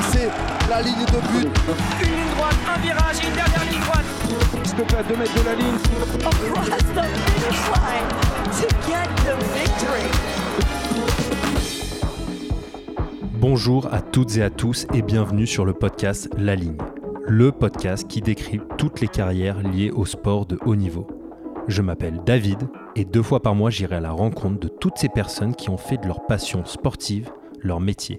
dépasser la ligne de but. Une ligne droite, un virage, une dernière ligne droite. S'il te plaît, à 2 mètres de la ligne. across the finish line to get the victory. Bonjour à toutes et à tous et bienvenue sur le podcast La Ligne, le podcast qui décrit toutes les carrières liées au sport de haut niveau. Je m'appelle David et deux fois par mois j'irai à la rencontre de toutes ces personnes qui ont fait de leur passion sportive leur métier.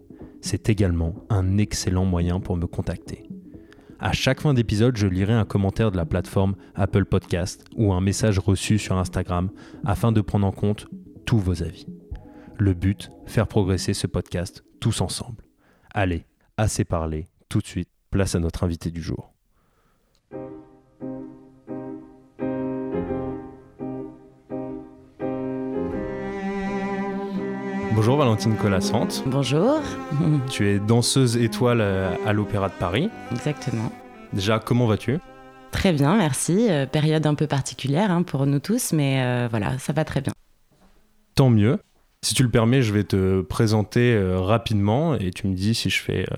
C'est également un excellent moyen pour me contacter. À chaque fin d'épisode, je lirai un commentaire de la plateforme Apple Podcast ou un message reçu sur Instagram afin de prendre en compte tous vos avis. Le but, faire progresser ce podcast tous ensemble. Allez, assez parlé, tout de suite, place à notre invité du jour. Bonjour Valentine Colassante. Bonjour. Tu es danseuse étoile à l'Opéra de Paris. Exactement. Déjà, comment vas-tu? Très bien, merci. Euh, période un peu particulière hein, pour nous tous, mais euh, voilà, ça va très bien. Tant mieux. Si tu le permets, je vais te présenter euh, rapidement et tu me dis si je fais euh,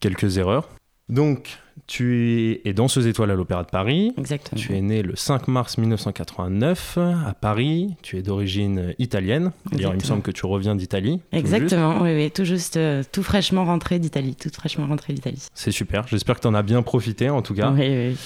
quelques erreurs. Donc, tu es danseuse étoile à l'Opéra de Paris. Exactement. Tu es née le 5 mars 1989 à Paris. Tu es d'origine italienne. D'ailleurs, il me semble que tu reviens d'Italie. Exactement, oui, oui, tout juste, euh, tout fraîchement rentré d'Italie, tout fraîchement rentré d'Italie. C'est super. J'espère que tu en as bien profité en tout cas. Oui, oui.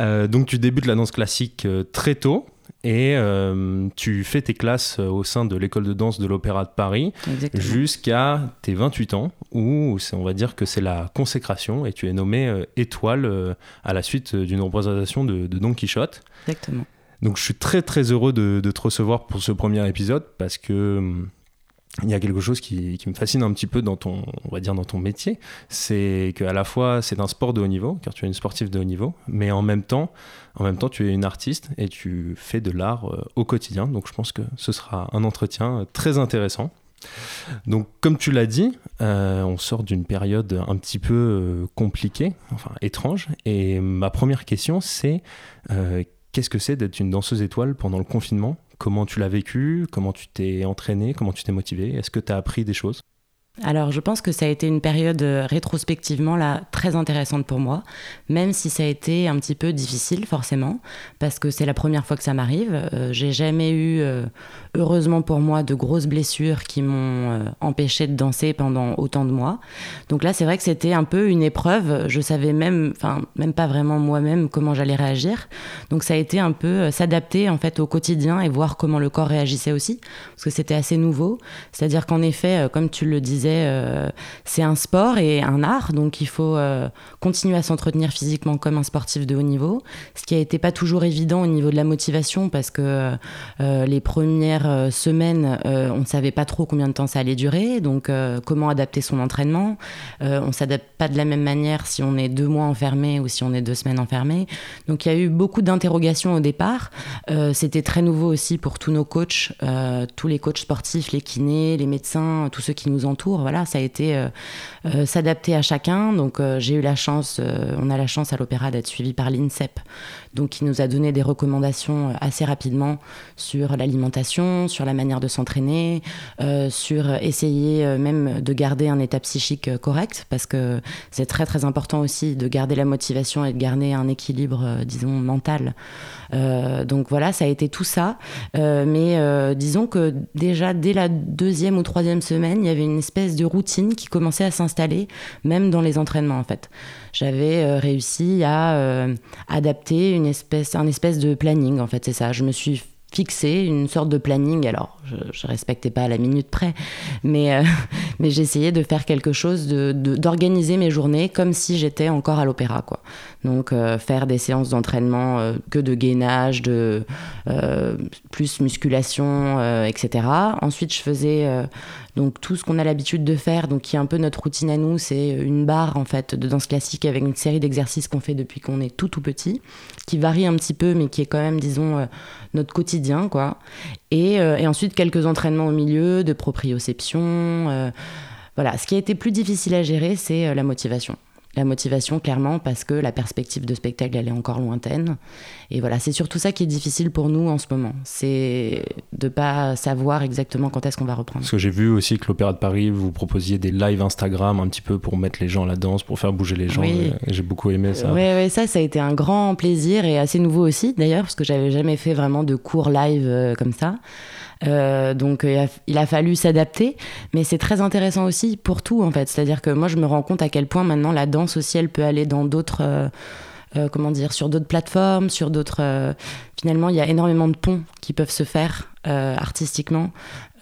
Euh, donc tu débutes la danse classique euh, très tôt et euh, tu fais tes classes euh, au sein de l'école de danse de l'Opéra de Paris jusqu'à tes 28 ans où on va dire que c'est la consécration et tu es nommé euh, étoile euh, à la suite d'une représentation de, de Don Quichotte. Exactement. Donc je suis très très heureux de, de te recevoir pour ce premier épisode parce que hum, il y a quelque chose qui, me fascine un petit peu dans ton, on va dire dans ton métier, c'est qu'à la fois c'est un sport de haut niveau, car tu es une sportive de haut niveau, mais en même temps, en même temps tu es une artiste et tu fais de l'art euh, au quotidien. Donc je pense que ce sera un entretien euh, très intéressant. Donc comme tu l'as dit, euh, on sort d'une période un petit peu compliquée, enfin étrange. Et ma première question c'est qu'est-ce que c'est d'être une danseuse étoile pendant le confinement? Comment tu l'as vécu? Comment tu t'es entraîné Comment tu t'es motivé Est-ce que tu as appris des choses? Alors, je pense que ça a été une période euh, rétrospectivement là très intéressante pour moi, même si ça a été un petit peu difficile forcément, parce que c'est la première fois que ça m'arrive. Euh, J'ai jamais eu, euh, heureusement pour moi, de grosses blessures qui m'ont euh, empêché de danser pendant autant de mois. Donc là, c'est vrai que c'était un peu une épreuve. Je savais même, enfin même pas vraiment moi-même comment j'allais réagir. Donc ça a été un peu euh, s'adapter en fait au quotidien et voir comment le corps réagissait aussi, parce que c'était assez nouveau. C'est-à-dire qu'en effet, euh, comme tu le disais, c'est un sport et un art, donc il faut continuer à s'entretenir physiquement comme un sportif de haut niveau, ce qui a été pas toujours évident au niveau de la motivation, parce que les premières euh, semaines, euh, on ne savait pas trop combien de temps ça allait durer, donc euh, comment adapter son entraînement? On s'adapte pas de la même manière si on est deux mois enfermé ou si on est deux semaines enfermé. Donc il y a eu beaucoup d'interrogations au départ. C'était très nouveau aussi pour tous nos coachs, tous les coachs sportifs, les kinés, les médecins, tous ceux qui nous entourent. Voilà, ça a été s'adapter à chacun. Donc j'ai eu la chance, on a la chance à l'opéra d'être suivi par l'INSEP, donc qui nous a donné des recommandations euh, assez rapidement sur l'alimentation, sur la manière de s'entraîner, euh, sur essayer euh, même de garder un état psychique correct, parce que c'est très très important aussi de garder la motivation et de garder un équilibre, disons, mental. Donc voilà, ça a été tout ça. Mais disons que déjà dès la deuxième ou troisième semaine, il y avait une espèce de routine qui commençait à s'installer, même dans les entraînements en fait. J'avais euh, réussi à euh, adapter une espèce, un espèce de planning en fait, c'est ça. Je me suis fixé une sorte de planning. Alors, je, je respectais pas à la minute près, mais, euh, mais j'essayais de faire quelque chose, de- de- d'organiser mes journées comme si j'étais encore à l'opéra, quoi. Donc euh, faire des séances d'entraînement euh, que de gainage, de plus musculation, etc. Ensuite, je faisais donc tout ce qu'on a l'habitude de faire, donc qui est un peu notre routine à nous, c'est une barre en fait de danse classique avec une série d'exercices qu'on fait depuis qu'on est tout tout petit, qui varie un petit peu, mais qui est quand même, disons, notre quotidien, quoi. Et, et, ensuite quelques entraînements au milieu, de proprioception. voilà, ce qui a été plus difficile à gérer, c'est la motivation la motivation clairement parce que la perspective de spectacle elle est encore lointaine. Et voilà c'est surtout ça qui est difficile pour nous en ce moment. C'est de pas savoir exactement quand est-ce qu'on va reprendre. Parce que j'ai vu aussi que l'Opéra de Paris vous proposiez des lives Instagram un petit peu pour mettre les gens à la danse pour faire bouger les gens j'ai beaucoup aimé ça. Oui ça ça a été un grand plaisir et assez nouveau aussi d'ailleurs parce que j'avais jamais fait vraiment de cours live euh, comme ça euh, donc il a, fallu s'adapter, mais c'est très intéressant aussi pour tout en fait. C'est-à-dire que moi je me rends compte à quel point maintenant la danse aussi elle peut aller dans d'autres, euh, euh, comment dire, sur d'autres plateformes, sur d'autres. Finalement il y a énormément de ponts qui peuvent se faire artistiquement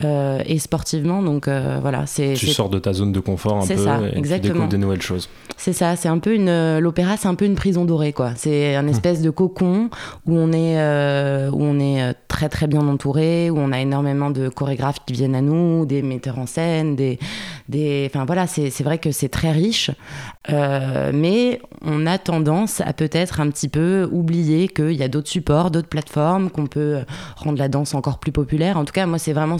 euh, et sportivement. Donc euh, voilà, c'est. Tu sors de ta zone de confort un peu ça, et exactement. tu découvres des nouvelles choses. C'est ça, c'est un peu une. L'opéra, c'est un peu une prison dorée, quoi. C'est un espèce de cocon où on est, euh, où on est très très bien entouré, où on a énormément de chorégraphes qui viennent à nous, des metteurs en scène, des. des... Enfin voilà, c'est vrai que c'est très riche, mais on a tendance à peut-être un petit peu oublier qu'il y a d'autres supports, d'autres plateformes, qu'on peut rendre la danse encore plus populaire. En tout cas, moi, c'est vraiment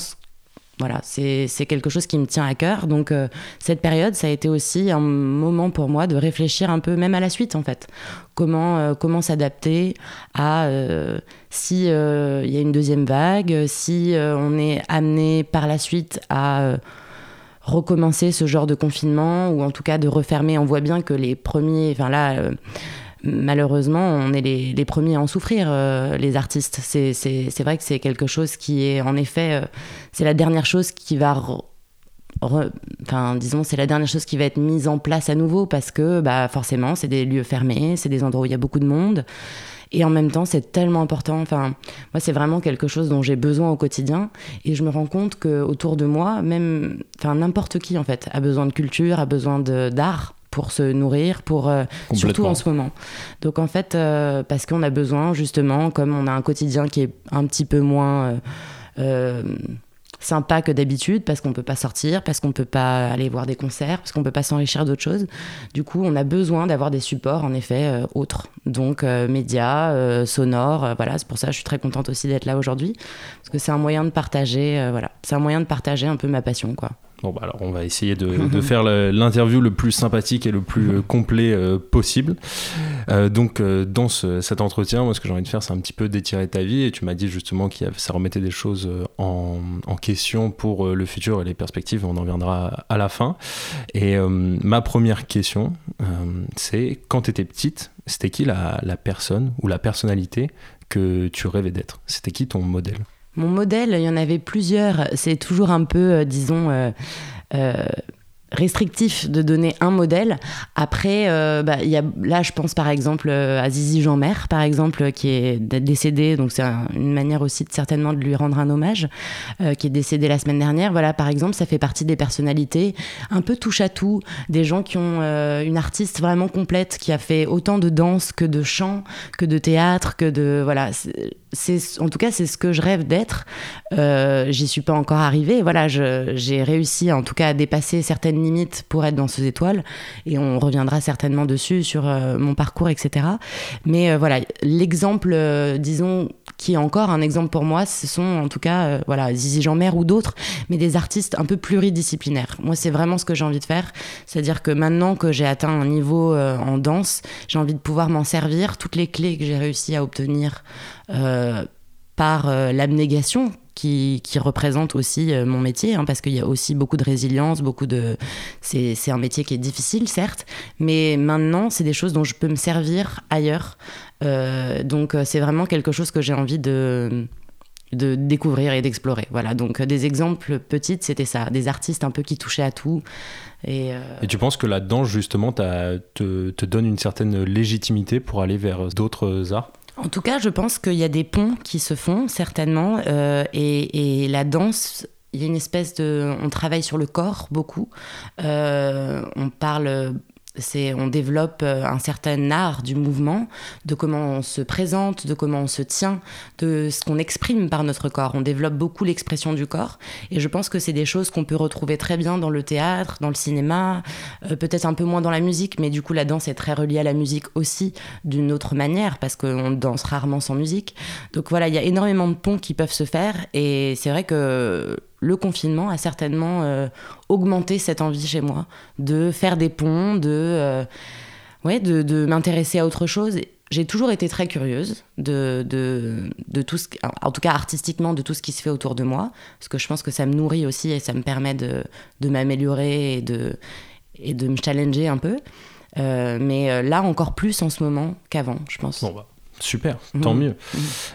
voilà, c'est quelque chose qui me tient à cœur. Donc euh, cette période, ça a été aussi un moment pour moi de réfléchir un peu, même à la suite en fait. Comment, euh, comment s'adapter à euh, si il y a une deuxième vague, si on est amené par la suite à recommencer ce genre de confinement ou en tout cas de refermer. On voit bien que les premiers, enfin là malheureusement, on est les, premiers à en souffrir, euh, les artistes. C'est vrai que c'est quelque chose qui est, en effet, euh, c'est la dernière chose qui va... enfin, disons, c'est la dernière chose qui va être mise en place à nouveau parce que, bah, forcément, c'est des lieux fermés, c'est des endroits où il y a beaucoup de monde. Et en même temps, c'est tellement important. Enfin, moi, c'est vraiment quelque chose dont j'ai besoin au quotidien. Et je me rends compte que autour de moi, même, enfin, n'importe qui, en fait, a besoin de culture, a besoin d'art pour se nourrir, pour euh, surtout en ce moment. Donc en fait, euh, parce qu'on a besoin justement, comme on a un quotidien qui est un petit peu moins euh, sympa que d'habitude, parce qu'on peut pas sortir, parce qu'on peut pas aller voir des concerts, parce qu'on peut pas s'enrichir d'autres choses. Du coup, on a besoin d'avoir des supports en effet autres, donc médias, sonores. voilà, c'est pour ça que je suis très contente aussi d'être là aujourd'hui, parce que c'est un moyen de partager. voilà, c'est un moyen de partager un peu ma passion, quoi. Bon, bah alors on va essayer de, faire l'interview le plus sympathique et le plus euh, complet euh, possible. Euh, donc, dans cet entretien, moi, ce que j'ai envie de faire, c'est un petit peu d'étirer ta vie. Et tu m'as dit justement que ça remettait des choses en, question pour le futur et les perspectives. On en viendra à la fin. Et ma première question, c'est quand tu étais petite, c'était qui la, la personne ou la personnalité que tu rêvais d'être? C'était qui ton modèle? Mon modèle, il y en avait plusieurs. C'est toujours un peu, euh, disons, euh, euh, restrictif de donner un modèle. Après, bah, là, je pense par exemple à Zizi Jean-Mer, par exemple, qui est décédé, donc c'est une manière aussi certainement de lui rendre un hommage, qui est décédé la semaine dernière. Voilà, par exemple, ça fait partie des personnalités un peu touche à tout, des gens qui ont une artiste vraiment complète, qui a fait autant de danse que de chant, que de théâtre, que de voilà. En tout cas c'est ce que je rêve d'être. J'y suis pas encore arrivée. Voilà, j'ai réussi en tout cas à dépasser certaines limite pour être dans ces étoiles. Et on reviendra certainement dessus sur euh, mon parcours, etc. Mais euh, voilà, l'exemple, euh, disons, qui est encore un exemple pour moi, ce sont en tout cas, voilà, Zizi Jean-Mer ou d'autres, mais des artistes un peu pluridisciplinaires. Moi, c'est vraiment ce que j'ai envie de faire. C'est-à-dire que maintenant que j'ai atteint un niveau en danse, j'ai envie de pouvoir m'en servir. Toutes les clés que j'ai réussi à obtenir par l'abnégation qui, représente aussi euh, mon métier, hein, parce qu'il y a aussi beaucoup de résilience, beaucoup de... C'est un métier qui est difficile, certes, mais maintenant, c'est des choses dont je peux me servir ailleurs. Euh, donc, euh, c'est vraiment quelque chose que j'ai envie de de découvrir et d'explorer. Voilà, donc des exemples petites, c'était ça, des artistes un peu qui touchaient à tout. Et, tu penses que la danse, justement, te, te donne une certaine légitimité pour aller vers d'autres arts? En tout cas, je pense qu'il y a des ponts qui se font, certainement, euh, et, la danse, il y a une espèce de... On travaille sur le corps beaucoup, euh, on parle C'est, on développe euh, un certain art du mouvement, de comment on se présente, de comment on se tient, de ce qu'on exprime par notre corps. On développe beaucoup l'expression du corps. Et je pense que c'est des choses qu'on peut retrouver très bien dans le théâtre, dans le cinéma, euh, peut-être un peu moins dans la musique, mais du coup la danse est très reliée à la musique aussi d'une autre manière, parce qu'on danse rarement sans musique. Donc voilà, il y a énormément de ponts qui peuvent se faire. Et c'est vrai que le confinement a certainement euh, augmenté cette envie chez moi de faire des ponts, de, euh, ouais, de, de m'intéresser à autre chose. J'ai toujours été très curieuse de, de, de, tout en tout cas artistiquement, de tout ce qui se fait autour de moi, parce que je pense que ça me nourrit aussi et ça me permet de, de m'améliorer et de, et de me challenger un peu. Euh, mais là encore plus en ce moment qu'avant, je pense. Bon, bah. Super, tant mieux.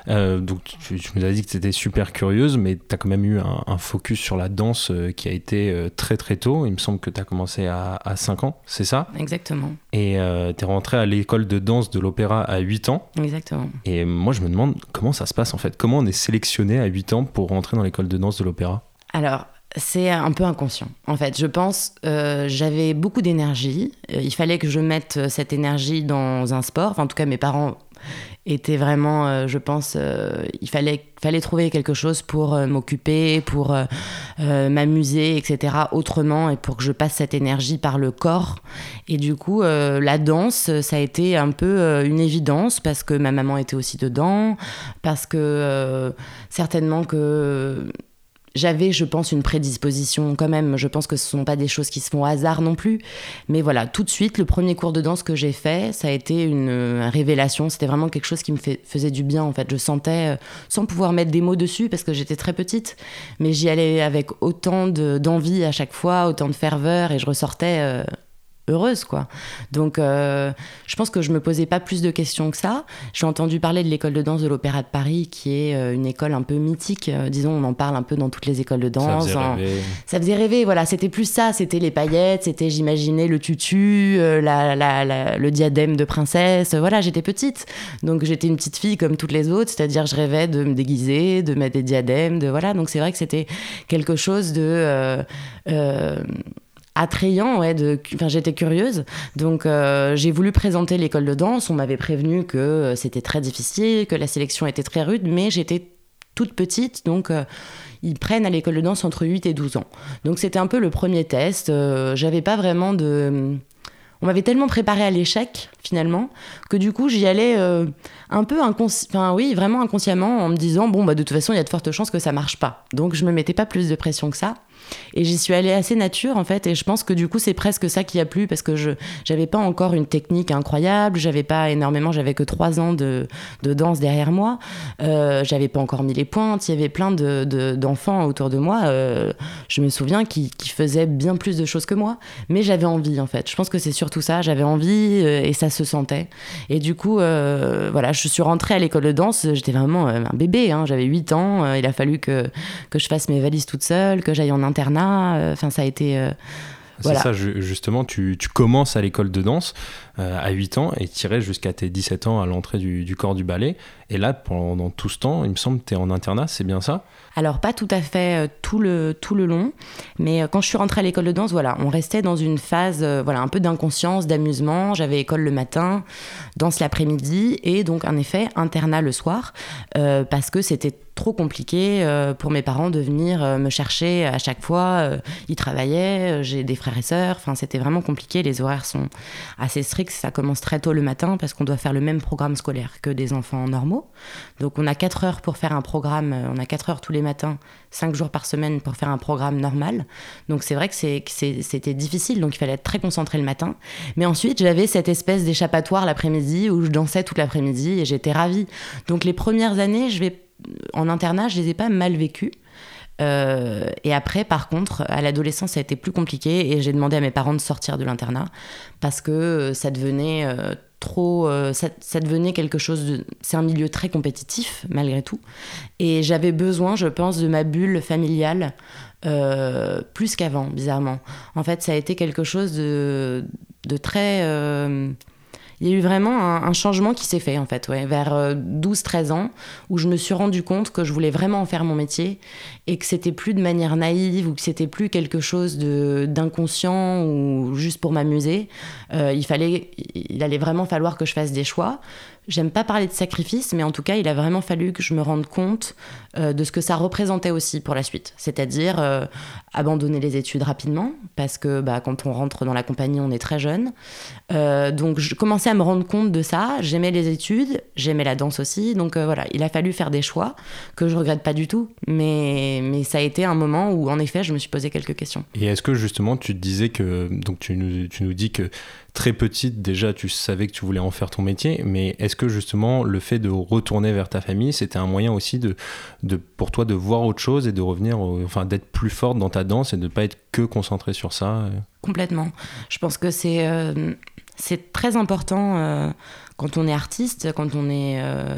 Euh, donc tu, tu, nous as dit que tu étais super curieuse, mais tu as quand même eu un, un focus sur la danse euh, qui a été euh, très très tôt. Il me semble que tu as commencé à, à, 5 ans, c'est ça? Exactement. Et tu es rentrée à l'école de danse de l'opéra à 8 ans. Exactement. Et moi je me demande comment ça se passe en fait. Comment on est sélectionné à 8 ans pour rentrer dans l'école de danse de l'opéra? Alors, c'est un peu inconscient. En fait, je pense, euh, j'avais beaucoup d'énergie. Il fallait que je mette cette énergie dans un sport. Enfin, en tout cas, mes parents étaient vraiment, euh, je pense, euh, il fallait, fallait trouver quelque chose pour euh, m'occuper, pour m'amuser, etc. autrement et pour que je passe cette énergie par le corps. Et du coup, la danse, ça a été un peu une évidence parce que ma maman était aussi dedans, parce que certainement que j'avais, je pense, une prédisposition quand même. Je pense que ce ne sont pas des choses qui se font au hasard non plus. Mais voilà, tout de suite, le premier cours de danse que j'ai fait, ça a été une, une révélation. C'était vraiment quelque chose qui me faisait du bien, en fait. Je sentais, euh, sans pouvoir mettre des mots dessus, parce que j'étais très petite, mais j'y allais avec autant d'envie à chaque fois, autant de ferveur, et je ressortais... Euh, heureuse quoi. Donc euh, je pense que je me posais pas plus de questions que ça. J'ai entendu parler de l'école de danse de l'Opéra de Paris qui est euh, une école un peu mythique, euh, disons on en parle un peu dans toutes les écoles de danse. Ça faisait En- rêver. ça faisait rêver, voilà, c'était plus ça, c'était les paillettes, c'était j'imaginais le tutu, euh, la, la- la- le diadème de princesse, voilà, j'étais petite. Donc j'étais une petite fille comme toutes les autres, c'est-à-dire je rêvais de me déguiser, de mettre des diadèmes, de voilà, donc c'est vrai que c'était quelque chose de euh, attrayant, ouais, de, enfin, j'étais curieuse. Donc, euh, j'ai voulu présenter l'école de danse. On m'avait prévenu que euh, c'était très difficile, que la sélection était très rude, mais j'étais toute petite, donc euh, ils prennent à l'école de danse entre 8 et 12 ans. Donc, c'était un peu le premier test. J'avais pas vraiment de. On m'avait tellement préparé à l'échec, finalement, que du coup, j'y allais un peu enfin, oui, vraiment inconsciemment, en me disant, bon, bah, de toute façon, il y a de fortes chances que ça marche pas. Donc, je me mettais pas plus de pression que ça. Et j'y suis allée assez nature en fait, et je pense que du coup c'est presque ça qui a plu parce que je j'avais pas encore une technique incroyable, j'avais pas énormément, j'avais que trois ans de, de danse derrière moi, euh, j'avais pas encore mis les pointes, il y avait plein de, de- d'enfants autour de moi, euh, je me souviens qui, faisaient bien plus de choses que moi, mais j'avais envie en fait. Je pense que c'est surtout ça, j'avais envie euh, et ça se sentait. Et du coup, euh, voilà, je suis rentrée à l'école de danse, j'étais vraiment un bébé, hein, j'avais 8 ans, il a fallu que, que je fasse mes valises toute seule, que j'aille en internat, euh, enfin ça a été... euh, C'est Voilà. ça, ju- justement, tu, tu commences à l'école de danse euh, à 8 ans et tirais jusqu'à tes 17 ans à l'entrée du, corps du ballet. Et là, pendant tout ce temps, il me semble que tu es en internat, c'est bien ça? Alors pas tout à fait euh, tout le, tout le long, mais euh, quand je suis rentrée à l'école de danse, voilà, on restait dans une phase voilà, un peu d'inconscience, d'amusement. J'avais école le matin, danse l'après-midi et donc un effet internat le soir parce que c'était trop compliqué pour mes parents de venir me chercher à chaque fois. Ils travaillaient, j'ai des frères et sœurs, enfin c'était vraiment compliqué. Les horaires sont assez stricts, ça commence très tôt le matin parce qu'on doit faire le même programme scolaire que des enfants normaux. Donc on a 4 heures pour faire un programme, euh, on a 4 heures tous les matins, 5 jours par semaine pour faire un programme normal. Donc c'est vrai que que c'était difficile, donc il fallait être très concentré le matin. Mais ensuite j'avais cette espèce d'échappatoire l'après-midi où je dansais toute l'après-midi et j'étais ravie. Donc les premières années, je vais en internat, je les ai pas mal vécues. Euh, et après, par contre, à l'adolescence, ça a été plus compliqué et j'ai demandé à mes parents de sortir de l'internat parce que euh, ça devenait euh, trop. ça, devenait quelque chose de. C'est un milieu très compétitif, malgré tout. Et j'avais besoin, je pense, de ma bulle familiale plus qu'avant, bizarrement. En fait, ça a été quelque chose de très. Euh, il y a eu vraiment un, changement qui s'est fait en fait, ouais, vers 12-13 ans, où je me suis rendu compte que je voulais vraiment en faire mon métier et que c'était plus de manière naïve ou que c'était plus quelque chose d'inconscient ou juste pour m'amuser. il fallait, il allait vraiment falloir que je fasse des choix. J'aime pas parler de sacrifice, mais en tout cas, il a vraiment fallu que je me rende compte euh, de ce que ça représentait aussi pour la suite. C'est-à-dire euh, abandonner les études rapidement, parce que bah, quand on rentre dans la compagnie, on est très jeune. Euh, donc, je commençais à me rendre compte de ça. J'aimais les études, j'aimais la danse aussi. Donc, voilà, il a fallu faire des choix que je regrette pas du tout. Mais, mais ça a été un moment où, en effet, je me suis posé quelques questions. Et est-ce que justement, tu te disais que. Donc, tu nous, tu nous dis que très petite, déjà, tu savais que tu voulais en faire ton métier, mais est-ce que justement le fait de retourner vers ta famille, c'était un moyen aussi de, de, pour toi de voir autre chose et de revenir, enfin, d'être plus forte dans ta danse et de ne pas être que concentrée sur ça? Complètement. Je pense que c'est euh, c'est très important euh, quand on est artiste, quand on est euh,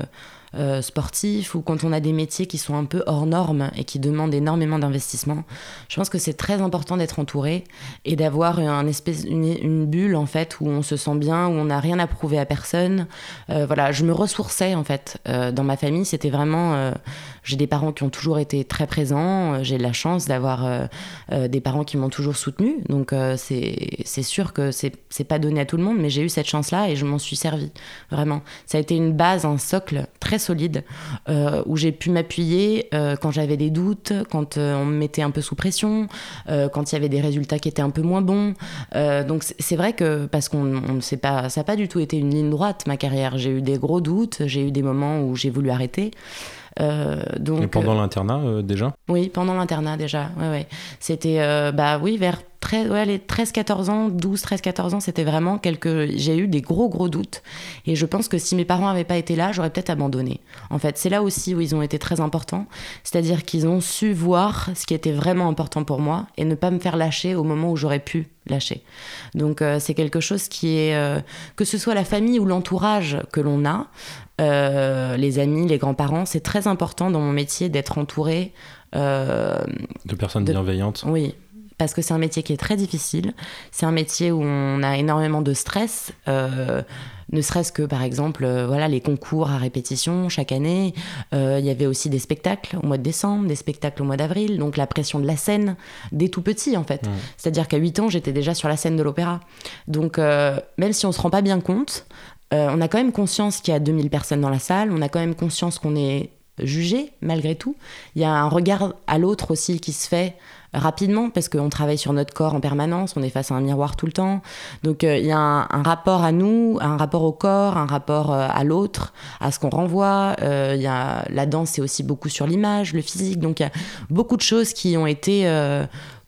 sportif ou quand on a des métiers qui sont un peu hors normes et qui demandent énormément d'investissement, je pense que c'est très important d'être entouré et d'avoir espèce, une, bulle en fait où on se sent bien, où on n'a rien à prouver à personne. Euh, voilà, je me ressourçais en fait euh, dans ma famille. C'était vraiment, j'ai des parents qui ont toujours été très présents. J'ai la chance d'avoir des parents qui m'ont toujours soutenu. Donc c'est sûr que c'est pas donné à tout le monde, mais j'ai eu cette chance là et je m'en suis servi vraiment. Ça a été une base, un socle très solide euh, où j'ai pu m'appuyer euh, quand j'avais des doutes, quand euh, on me mettait un peu sous pression, quand il y avait des résultats qui étaient un peu moins bons. donc c'est vrai que parce qu'on ne sait pas, ça n'a pas du tout été une ligne droite ma carrière. J'ai eu des gros doutes, j'ai eu des moments où j'ai voulu arrêter. Donc, Et pendant l'internat déjà? Oui, pendant l'internat déjà. Ouais, ouais. C'était bah oui vers ouais, les 13-14 ans, 12, 13, 14 ans, c'était vraiment quelque. J'ai eu des gros, gros doutes. Et je pense que si mes parents n'avaient pas été là, j'aurais peut-être abandonné. En fait, c'est là aussi où ils ont été très importants. C'est-à-dire qu'ils ont su voir ce qui était vraiment important pour moi et ne pas me faire lâcher au moment où j'aurais pu lâcher. Donc, euh, c'est quelque chose qui est. Euh, que ce soit la famille ou l'entourage que l'on a, euh, les amis, les grands-parents, c'est très important dans mon métier d'être entouré. de personnes bienveillantes. Oui, parce que c'est un métier qui est très difficile. C'est un métier où on a énormément de stress. Euh, ne serait-ce que par exemple euh, voilà les concours à répétition chaque année. Euh, il y avait aussi des spectacles au mois de décembre des spectacles au mois d'avril. Donc la pression de la scène dès tout petit en fait. C'est à dire qu'à 8 ans j'étais déjà sur la scène de l'opéra. Donc même si on se rend pas bien compte on a quand même conscience qu'il y a 2000 personnes dans la salle. On a quand même conscience qu'on est jugé malgré tout. Il y a un regard à l'autre aussi qui se fait rapidement parce qu'on travaille sur notre corps en permanence, on est face à un miroir tout le temps. Donc euh, il y a un, rapport à nous, un rapport au corps, un rapport euh, à l'autre, à ce qu'on renvoie. Euh, y a, la danse, c'est aussi beaucoup sur l'image, le physique. Donc il y a beaucoup de choses qui ont été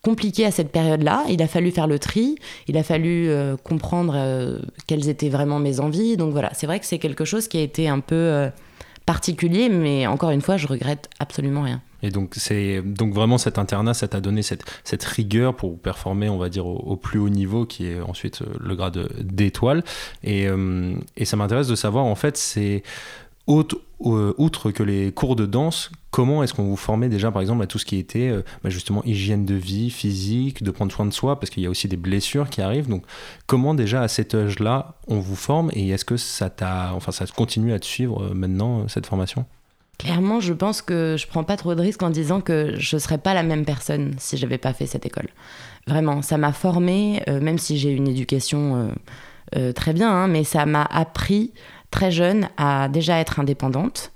compliquées à cette période-là. Il a fallu faire le tri, il a fallu comprendre quelles étaient vraiment mes envies. Donc voilà, c'est vrai que c'est quelque chose qui a été un peu particulier, mais encore une fois, je regrette absolument rien. Et donc, c'est donc vraiment cet internat, ça t'a donné cette, cette rigueur pour performer, on va dire, au, plus haut niveau, qui est ensuite le grade d'étoile. Et, euh, et, ça m'intéresse de savoir, en fait, c'est euh, outre que les cours de danse, comment est-ce qu'on vous formait déjà, par exemple, à tout ce qui était bah, justement hygiène de vie, physique, de prendre soin de soi, parce qu'il y a aussi des blessures qui arrivent. Donc, comment déjà à cet âge-là on vous forme et est-ce que ça t'a, enfin, ça continue à te suivre maintenant cette formation? Clairement, je pense que je prends pas trop de risques en disant que je serais pas la même personne si j'avais pas fait cette école. Vraiment, ça m'a formée, euh, même si j'ai une éducation euh, euh, très bien, hein, mais ça m'a appris très jeune à déjà être indépendante,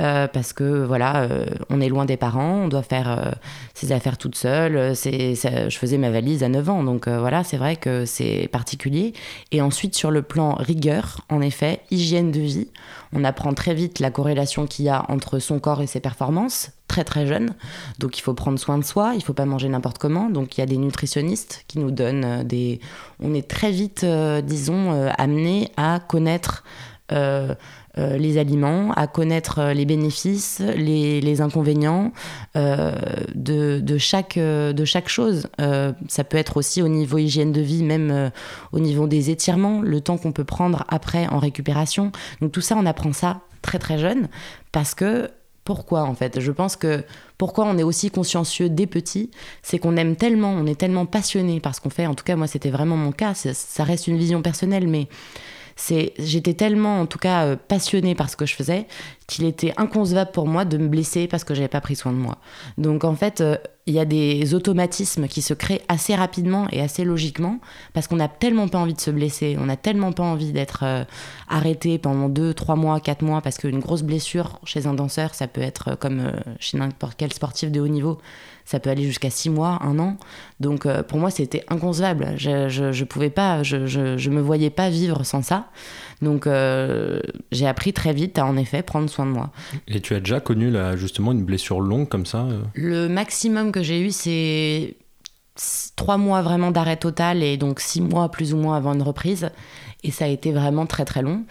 euh, parce que voilà, euh, on est loin des parents, on doit faire euh, ses affaires toute seule. C'est, je faisais ma valise à 9 ans, donc voilà, c'est vrai que c'est particulier. Et ensuite, sur le plan rigueur, en effet, hygiène de vie, on apprend très vite la corrélation qu'il y a entre son corps et ses performances, très très jeune. Donc il faut prendre soin de soi, il faut pas manger n'importe comment. Donc il y a des nutritionnistes qui nous donnent des. On est très vite, disons, amené à connaître. Euh, les aliments, à connaître euh, les bénéfices, les, inconvénients euh, de, chaque, de chaque chose. ça peut être aussi au niveau hygiène de vie, même au niveau des étirements, le temps qu'on peut prendre après en récupération. Donc tout ça, on apprend ça très très jeune parce que pourquoi en fait? Je pense que pourquoi on est aussi consciencieux dès petit, c'est qu'on aime tellement, on est tellement passionné par ce qu'on fait. En tout cas, moi, c'était vraiment mon cas. Ça, reste une vision personnelle, mais c'est, j'étais tellement, en tout cas, euh, passionnée par ce que je faisais qu'il était inconcevable pour moi de me blesser parce que j'avais pas pris soin de moi. Donc en fait, euh, il y a des automatismes qui se créent assez rapidement et assez logiquement parce qu'on n'a tellement pas envie de se blesser, on n'a tellement pas envie d'être euh, arrêté pendant 2, 3 mois, 4 mois parce qu'une grosse blessure chez un danseur, ça peut être comme chez n'importe quel sportif de haut niveau, ça peut aller jusqu'à 6 mois, 1 an. Donc pour moi, c'était inconcevable. Je, je, je, pouvais pas, je, je, je me voyais pas vivre sans ça. Donc euh, j'ai appris très vite à en effet prendre soin de moi. Et tu as déjà connu là, justement une blessure longue comme ça euh Le maximum que j'ai eu, c'est trois mois vraiment d'arrêt total et donc six mois plus ou moins avant une reprise. Et ça a été vraiment très très long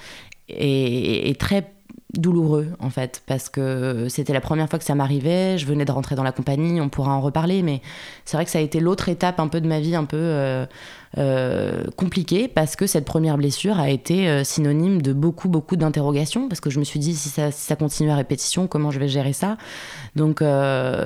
et, et très douloureux en fait parce que c'était la première fois que ça m'arrivait je venais de rentrer dans la compagnie on pourra en reparler mais c'est vrai que ça a été l'autre étape un peu de ma vie un peu euh, euh, compliquée parce que cette première blessure a été euh, synonyme de beaucoup beaucoup d'interrogations parce que je me suis dit si ça, si ça continue à répétition comment je vais gérer ça? Donc euh,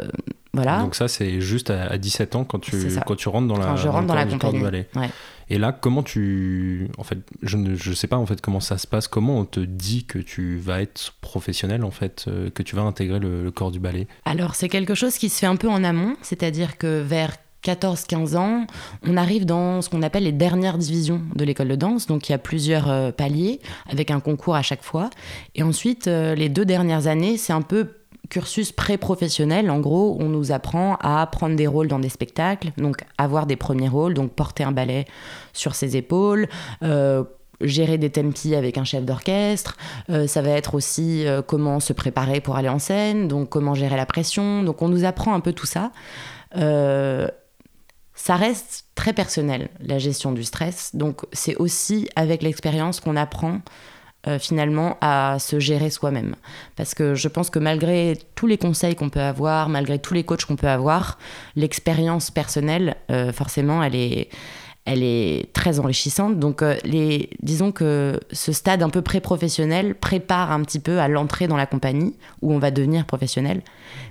voilà. Donc ça c'est juste à, à, 17 ans quand tu, quand tu rentres dans la, quand je rentre dans, dans la compagnie. Ouais. Et là, comment tu. En fait, je ne je sais pas en fait comment ça se passe. Comment on te dit que tu vas être professionnel, en fait, euh, que tu vas intégrer le, corps du ballet? Alors, c'est quelque chose qui se fait un peu en amont, c'est-à-dire que vers 14-15 ans, on arrive dans ce qu'on appelle les dernières divisions de l'école de danse. Donc il y a plusieurs euh, paliers avec un concours à chaque fois. Et ensuite, euh, les deux dernières années, c'est un peu cursus pré-professionnel. En gros, on nous apprend à prendre des rôles dans des spectacles, donc avoir des premiers rôles, donc porter un ballet sur ses épaules. Euh, gérer des tempi avec un chef d'orchestre, euh, ça va être aussi euh, comment se préparer pour aller en scène, donc comment gérer la pression, donc on nous apprend un peu tout ça. Ça reste très personnel, la gestion du stress, donc c'est aussi avec l'expérience qu'on apprend euh, finalement à se gérer soi-même. Parce que je pense que malgré tous les conseils qu'on peut avoir, malgré tous les coachs qu'on peut avoir, l'expérience personnelle, euh, forcément, elle est, elle est très enrichissante. Donc, euh, les, disons que ce stade un peu pré-professionnel prépare un petit peu à l'entrée dans la compagnie où on va devenir professionnel.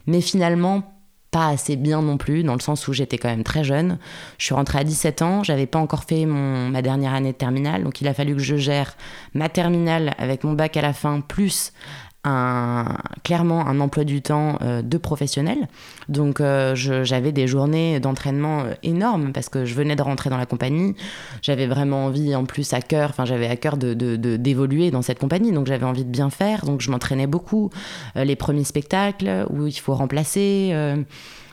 Mais finalement, pas assez bien non plus, dans le sens où j'étais quand même très jeune. Je suis rentrée à 17 ans, j'avais pas encore fait mon, ma dernière année de terminale, donc il a fallu que je gère ma terminale avec mon bac à la fin, plus clairement un emploi du temps euh, de professionnel. Donc euh, j'avais des journées d'entraînement euh, énormes parce que je venais de rentrer dans la compagnie. J'avais vraiment envie en plus à cœur, enfin j'avais à cœur d'évoluer de, de, dans cette compagnie. Donc j'avais envie de bien faire. Donc je m'entraînais beaucoup. Les premiers spectacles où il faut remplacer.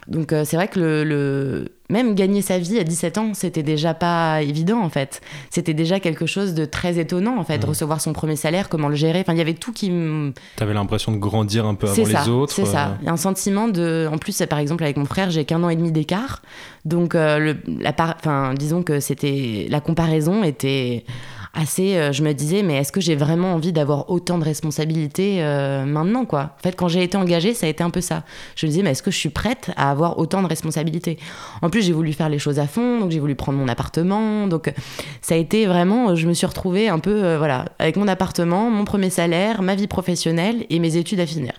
Euh, donc c'est vrai que le, le même gagner sa vie à 17 ans, c'était déjà pas évident en fait. C'était déjà quelque chose de très étonnant en fait, mmh. recevoir son premier salaire, comment le gérer. Enfin, il y avait tout qui me. T'avais l'impression de grandir un peu avant ça, les autres. C'est ça. Il y a un sentiment de. En plus, par exemple, avec mon frère, j'ai qu'un an et demi d'écart. Donc, euh, le, la par... enfin, disons que c'était. La comparaison était assez. Euh, je me disais, mais est-ce que j'ai vraiment envie d'avoir autant de responsabilités euh, maintenant, quoi? En fait, quand j'ai été engagée, ça a été un peu ça. Je me disais, mais est-ce que je suis prête à avoir autant de responsabilités? En plus, j'ai voulu faire les choses à fond, donc j'ai voulu prendre mon appartement. Donc, ça a été vraiment. Je me suis retrouvée un peu, euh, voilà, avec mon appartement, mon premier salaire, ma vie professionnelle et mes études à finir.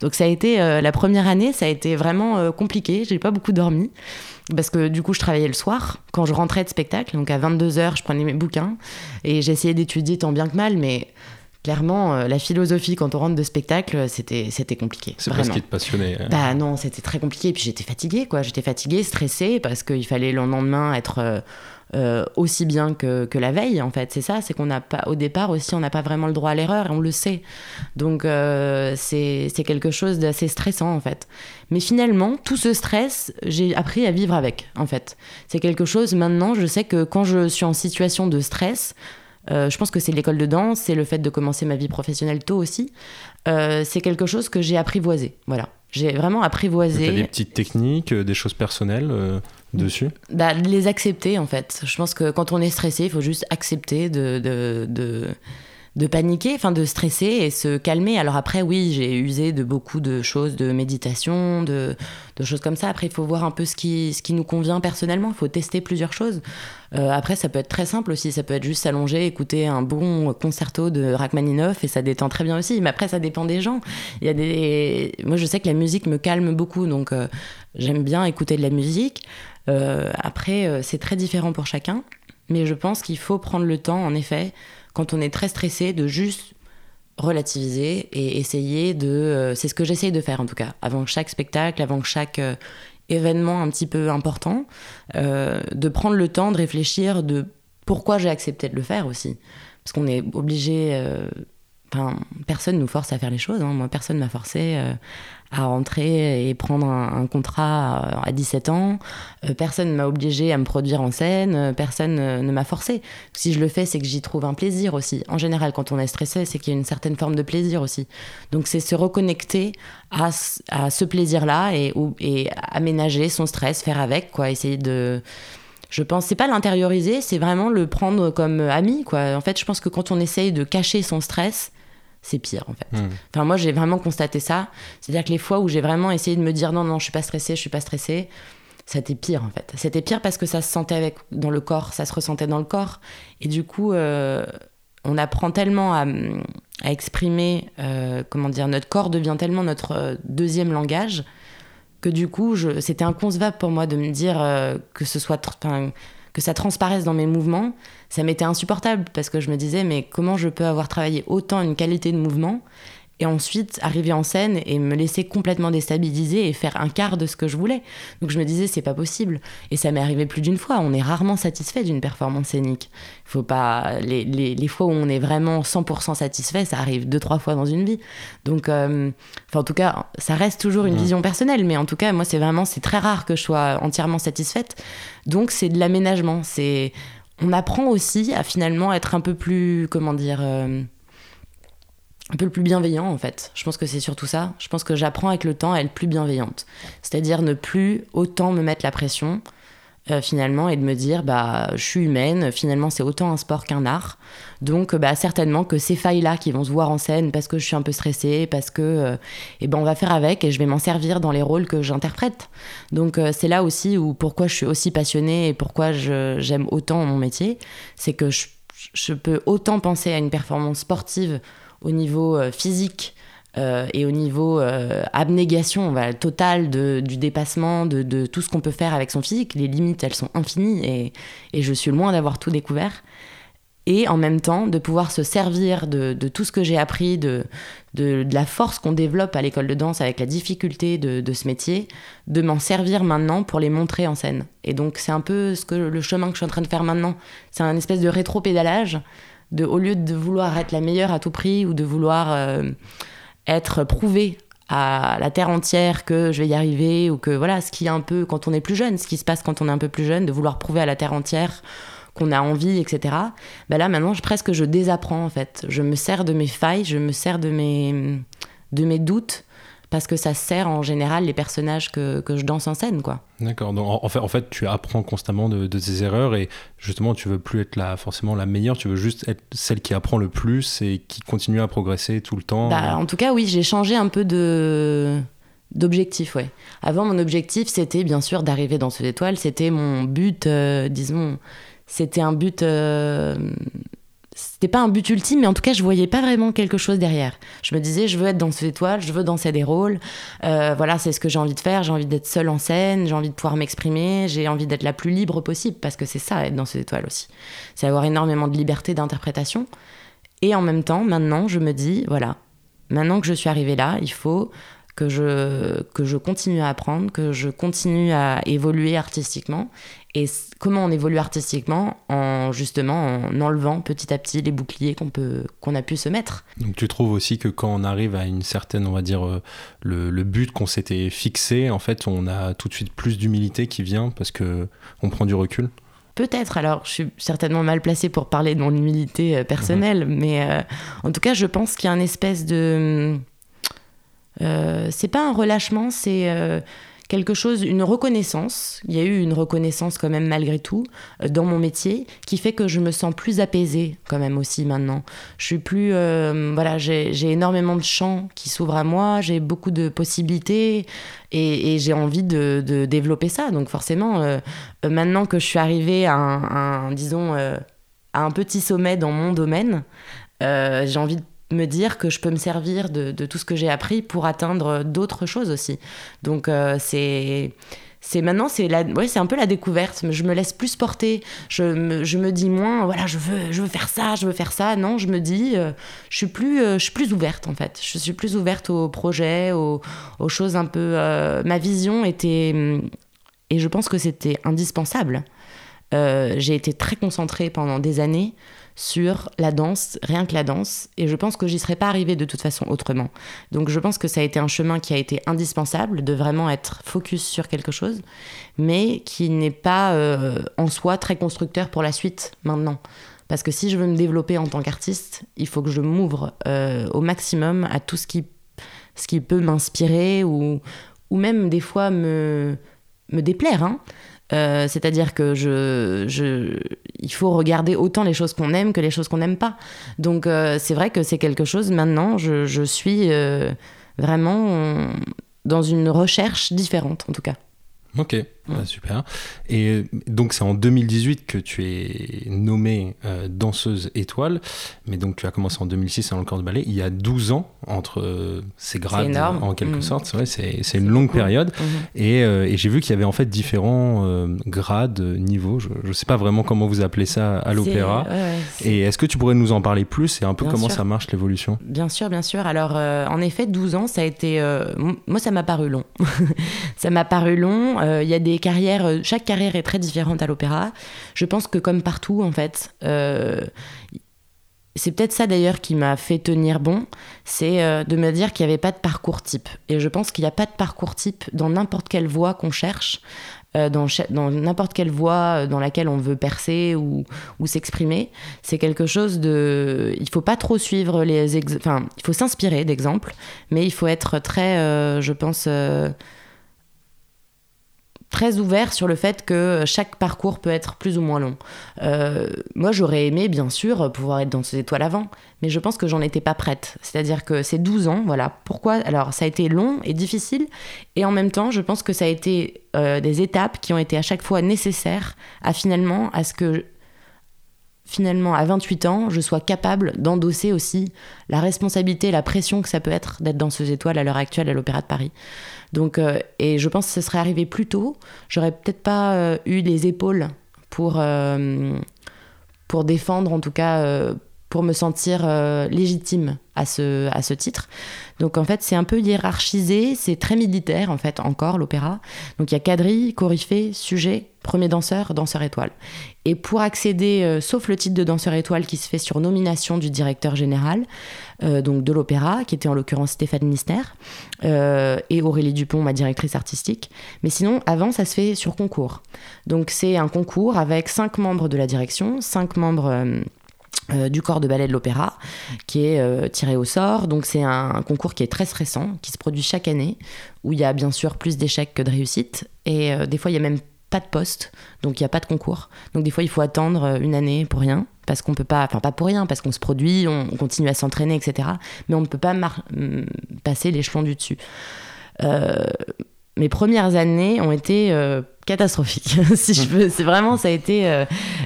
Donc, ça a été euh, la première année, ça a été vraiment euh, compliqué. J'ai pas beaucoup dormi parce que du coup je travaillais le soir. Quand je rentrais de spectacle donc à 22h je prenais mes bouquins. Et j'essayais d'étudier tant bien que mal mais clairement euh, la philosophie quand on rentre de spectacle c'était c'était compliqué c'est pas ce qui te passionnait hein. bah non c'était très compliqué. Et puis j'étais fatiguée quoi. J'étais fatiguée stressée parce qu'il fallait le lendemain être euh, euh, aussi bien que, que, la veille en fait. C'est ça c'est qu'on n'a pas au départ aussi on n'a pas vraiment le droit à l'erreur et on le sait. Donc euh, c'est quelque chose d'assez stressant en fait. Mais finalement tout ce stress j'ai appris à vivre avec en fait. C'est quelque chose maintenant je sais que quand je suis en situation de stress euh, je pense que c'est l'école de danse, c'est le fait de commencer ma vie professionnelle tôt aussi. Euh, c'est quelque chose que j'ai apprivoisé. Voilà. J'ai vraiment apprivoisé. Tu des petites techniques, des choses personnelles euh, dessus? Bah, Les accepter en fait. Je pense que quand on est stressé, il faut juste accepter de, de, de de paniquer, enfin de stresser et se calmer. Alors après, oui, j'ai usé de beaucoup de choses, de méditation, de, choses comme ça. Après, il faut voir un peu ce qui, ce qui nous convient personnellement. Il faut tester plusieurs choses. Euh, après, ça peut être très simple aussi. Ça peut être juste s'allonger, écouter un bon concerto de Rachmaninoff et ça détend très bien aussi. Mais après, ça dépend des gens. Il y a des... Moi, je sais que la musique me calme beaucoup, donc euh, j'aime bien écouter de la musique. Euh, après, c'est très différent pour chacun. Mais je pense qu'il faut prendre le temps, en effet, quand on est très stressé, de juste relativiser et essayer de... Euh, c'est ce que j'essaye de faire en tout cas, avant chaque spectacle, avant chaque euh, événement un petit peu important, euh, de prendre le temps de réfléchir de pourquoi j'ai accepté de le faire aussi. Parce qu'on est obligé... Enfin, personne nous force à faire les choses. Hein. Moi, personne m'a forcé à rentrer et prendre un, contrat à 17 ans. Euh, personne ne m'a obligé à me produire en scène, euh, personne ne m'a forcé. Si je le fais, c'est que j'y trouve un plaisir aussi. En général, quand on est stressé, c'est qu'il y a une certaine forme de plaisir aussi. Donc c'est se reconnecter à, à ce plaisir-là et, et aménager son stress, faire avec, quoi, essayer de je pense c'est pas l'intérioriser c'est vraiment le prendre comme ami quoi en fait je pense que quand on essaye de cacher son stress c'est pire en fait. Hmm. Enfin, moi, j'ai vraiment constaté ça. C'est-à-dire que les fois où j'ai vraiment essayé de me dire non, non, je suis pas stressée, je suis pas stressée, c'était pire en fait. C'était pire parce que ça se sentait avec, dans le corps, ça se ressentait dans le corps. Et du coup, euh, on apprend tellement à, exprimer, euh, comment dire, notre corps devient tellement notre euh, deuxième langage que du coup, c'était inconcevable pour moi de me dire que ce soit que ça transparaisse dans mes mouvements, ça m'était insupportable parce que je me disais mais comment je peux avoir travaillé autant une qualité de mouvement et ensuite arriver en scène et me laisser complètement déstabiliser et faire un quart de ce que je voulais. Donc je me disais c'est pas possible et ça m'est arrivé plus d'une fois. On est rarement satisfait d'une performance scénique. Faut pas les, les, les, fois où on est vraiment 100% satisfait, ça arrive deux trois fois dans une vie. Donc euh, enfin en tout cas ça reste toujours une vision personnelle, mais en tout cas moi c'est vraiment c'est très rare que je sois entièrement satisfaite. Donc c'est de l'aménagement. C'est on apprend aussi à finalement être un peu plus comment dire euh, un peu plus bienveillant en fait. Je pense que c'est surtout ça. Je pense que j'apprends avec le temps à être plus bienveillante. C'est-à-dire ne plus autant me mettre la pression euh, finalement et de me dire bah je suis humaine, finalement c'est autant un sport qu'un art. Donc bah certainement que ces failles-là qui vont se voir en scène parce que je suis un peu stressée, parce que euh, eh ben on va faire avec et je vais m'en servir dans les rôles que j'interprète. Donc euh, c'est là aussi où pourquoi je suis aussi passionnée et pourquoi j'aime autant mon métier, c'est que je, je peux autant penser à une performance sportive au niveau euh, physique euh, et au niveau euh, abnégation totale du dépassement, de, tout ce qu'on peut faire avec son physique. Les limites, elles sont infinies et, je suis loin d'avoir tout découvert. Et en même temps, de pouvoir se servir de, tout ce que j'ai appris, de, de, la force qu'on développe à l'école de danse avec la difficulté de, ce métier, de m'en servir maintenant pour les montrer en scène. Et donc, c'est un peu ce que, le chemin que je suis en train de faire maintenant. C'est un espèce de rétro-pédalage au lieu de vouloir être la meilleure à tout prix ou de vouloir euh, être prouvé à la terre entière que je vais y arriver ou que voilà ce qui est un peu quand on est plus jeune, ce qui se passe quand on est un peu plus jeune, de vouloir prouver à la terre entière qu'on a envie, etc. Ben là maintenant je, presque je désapprends en fait. Je me sers de mes failles, je me sers de mes, de mes doutes parce que ça sert en général les personnages que, que je danse en scène, quoi. D'accord. Donc en fait, en fait, tu apprends constamment de, de, tes erreurs et justement, tu veux plus être la, forcément la meilleure, tu veux juste être celle qui apprend le plus et qui continue à progresser tout le temps. Bah, en tout cas, oui, j'ai changé un peu de d'objectif, ouais. Avant, mon objectif, c'était bien sûr d'arriver dans ce étoile, c'était mon but, euh, disons, c'était un but euh, c'était pas un but ultime, mais en tout cas, je voyais pas vraiment quelque chose derrière. Je me disais, je veux être dans cette étoile, je veux danser des rôles. Euh, voilà, c'est ce que j'ai envie de faire. J'ai envie d'être seule en scène, j'ai envie de pouvoir m'exprimer, j'ai envie d'être la plus libre possible, parce que c'est ça, être dans cette étoile aussi. C'est avoir énormément de liberté d'interprétation. Et en même temps, maintenant, je me dis, voilà, maintenant que je suis arrivée là, il faut que je, que je continue à apprendre, que je continue à évoluer artistiquement. Et comment on évolue artistiquement En justement en enlevant petit à petit les boucliers qu'on peut qu'on a pu se mettre. Donc tu trouves aussi que quand on arrive à une certaine, on va dire, euh, le, le but qu'on s'était fixé, en fait, on a tout de suite plus d'humilité qui vient parce que on prend du recul? Peut-être, alors je suis certainement mal placée pour parler de mon humilité euh, personnelle, mhm. mais euh, en tout cas je pense qu'il y a une espèce de euh, c'est pas un relâchement, c'est euh, quelque chose, une reconnaissance. Il y a eu une reconnaissance quand même malgré tout euh, dans mon métier qui fait que je me sens plus apaisée quand même aussi maintenant. Je suis plus, voilà, j'ai énormément de champs qui s'ouvrent à moi, j'ai beaucoup de possibilités et, j'ai envie de, développer ça. Donc forcément, maintenant que je suis arrivée à un, disons, à un petit sommet dans mon domaine, j'ai envie de me dire que je peux me servir de, tout ce que j'ai appris pour atteindre d'autres choses aussi. Donc euh, c'est c'est maintenant c'est c'est un peu la découverte. Je me laisse plus porter. Je me, je me dis moins voilà je veux je veux faire ça je veux faire ça. Non je me dis euh, je suis plus euh, je suis plus ouverte en fait. Je suis plus ouverte aux projets aux, choses un peu ma vision était et je pense que c'était indispensable. J'ai été très concentrée pendant des années sur la danse, rien que la danse, et je pense que j'y serais pas arrivée de toute façon autrement. Donc je pense que ça a été un chemin qui a été indispensable de vraiment être focus sur quelque chose, mais qui n'est pas euh, en soi très constructeur pour la suite maintenant. Parce que si je veux me développer en tant qu'artiste, il faut que je m'ouvre euh, au maximum à tout ce qui, ce qui peut m'inspirer ou, ou même des fois me, me déplaire. Hein. Euh, c'est-à-dire que je, je, il faut regarder autant les choses qu'on aime que les choses qu'on n'aime pas. Donc euh, c'est vrai que c'est quelque chose, maintenant, je, je suis euh, vraiment dans une recherche différente, en tout cas. Ok, bah, super. Et donc c'est en 2018 que tu es nommée euh, danseuse étoile, mais donc tu as commencé en 2006 dans le corps de ballet. Il y a 12 ans entre euh, ces grades en quelque mmh. sorte. C'est vrai, c'est une longue période. Mmh. Et, euh, et j'ai vu qu'il y avait en fait différents grades, niveaux. Je ne sais pas vraiment comment vous appelez ça à l'opéra. et est-ce que tu pourrais nous en parler plus et un peu comment ça marche l'évolution? Bien sûr, bien sûr. Alors en effet, 12 ans, ça a été... moi, ça m'a paru long. ça m'a paru long. Il y a des carrières, euh, chaque carrière est très différente à l'opéra. Je pense que comme partout, en fait, euh, c'est peut-être ça d'ailleurs qui m'a fait tenir bon, c'est euh, de me dire qu'il n'y avait pas de parcours type. Et je pense qu'il n'y a pas de parcours type dans n'importe quelle voie qu'on cherche, dans n'importe quelle voie dans laquelle on veut percer ou, s'exprimer. C'est quelque chose de... Il faut pas trop suivre les... Enfin, il faut s'inspirer d'exemples, mais il faut être très, je pense très ouvert sur le fait que chaque parcours peut être plus ou moins long. Euh, moi, j'aurais aimé, bien sûr, pouvoir être dans ces étoiles avant, mais je pense que j'en étais pas prête. C'est-à-dire que c'est 12 ans, voilà. Pourquoi? Alors, ça a été long et difficile, et en même temps, je pense que ça a été euh, des étapes qui ont été à chaque fois nécessaires à finalement, à ce que finalement, à 28 ans, je sois capable d'endosser aussi la responsabilité, la pression que ça peut être d'être dans ces étoiles à l'heure actuelle à l'Opéra de Paris. Donc, euh, et je pense que ce serait arrivé plus tôt. J'aurais peut-être pas euh, eu les épaules pour, euh, pour défendre, en tout cas, pour me sentir légitime à ce titre. Donc en fait, c'est un peu hiérarchisé, c'est très militaire en fait encore l'opéra. Donc il y a quadrille, coryphée, sujet, premier danseur, danseur étoile. Et pour accéder, euh, sauf le titre de danseur étoile qui se fait sur nomination du directeur général, euh, donc de l'opéra, qui était en l'occurrence Stéphane Missner, euh, et Aurélie Dupont, ma directrice artistique. Mais sinon, avant, ça se fait sur concours. Donc c'est un concours avec cinq membres de la direction, cinq membres euh, du corps de ballet de l'opéra, qui est euh, tiré au sort. Donc c'est un, concours qui est très stressant, qui se produit chaque année, où il y a bien sûr plus d'échecs que de réussites. Et euh, des fois, il n'y a même pas de poste, donc il n'y a pas de concours. Donc des fois, il faut attendre une année pour rien, parce qu'on peut pas, enfin pas pour rien, parce qu'on se produit, on, continue à s'entraîner, etc. Mais on ne peut pas passer l'échelon du dessus mes premières années ont été euh, catastrophiques, si je veux. C'est vraiment, ça a été. Euh,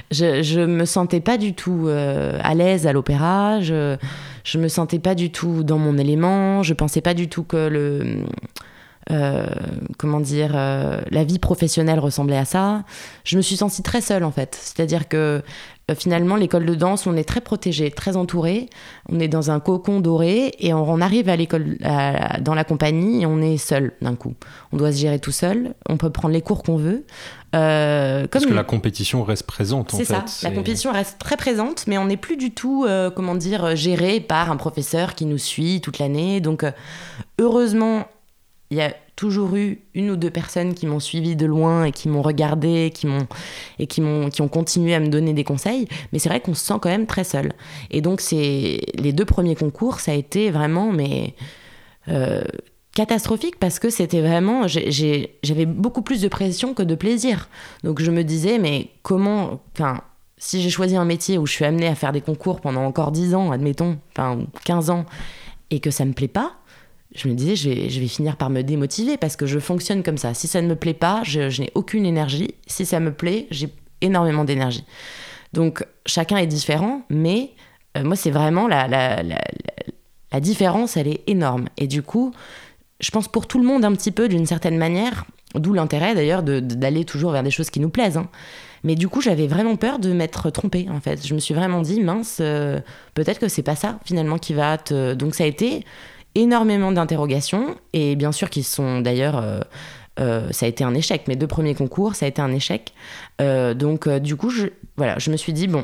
je, me sentais pas du tout euh, à l'aise à l'opéra. Je, je me sentais pas du tout dans mon élément. Je pensais pas du tout que le. Comment dire, la vie professionnelle ressemblait à ça. Je me suis sentie très seule en fait. C'est-à-dire que euh, finalement, l'école de danse, on est très protégé, très entouré. On est dans un cocon doré et on, arrive à l'école, dans la compagnie et on est seul d'un coup. On doit se gérer tout seul. On peut prendre les cours qu'on veut. Euh, Parce que la compétition reste présente en fait. C'est ça. La compétition reste très présente, mais on n'est plus du tout, euh, comment dire, géré par un professeur qui nous suit toute l'année. Donc, heureusement, il y a toujours eu une ou deux personnes qui m'ont suivi de loin et qui m'ont regardé qui m'ont et qui m'ont qui ont continué à me donner des conseils. Mais c'est vrai qu'on se sent quand même très seul. Et donc c'est les deux premiers concours ça a été vraiment mais euh, catastrophique parce que c'était vraiment j'avais beaucoup plus de pression que de plaisir. Donc je me disais mais comment enfin si j'ai choisi un métier où je suis amenée à faire des concours pendant encore 10 ans admettons enfin 15 ans et que ça me plaît pas je me disais, je vais, je vais, finir par me démotiver parce que je fonctionne comme ça. Si ça ne me plaît pas, je, n'ai aucune énergie. Si ça me plaît, j'ai énormément d'énergie. Donc, chacun est différent, mais euh, moi, c'est vraiment la, la, la, la, différence, elle est énorme. Et du coup, je pense pour tout le monde un petit peu, d'une certaine manière, D'où l'intérêt d'ailleurs d'aller toujours vers des choses qui nous plaisent. Hein. Mais du coup, j'avais vraiment peur de m'être trompée, en fait. Je me suis vraiment dit, mince, euh, peut-être que c'est pas ça, finalement, qui va te. Donc, ça a été énormément d'interrogations, et bien sûr, qui sont d'ailleurs. Euh, euh, ça a été un échec. Mes deux premiers concours, ça a été un échec. donc, du coup, je, voilà, je me suis dit, bon,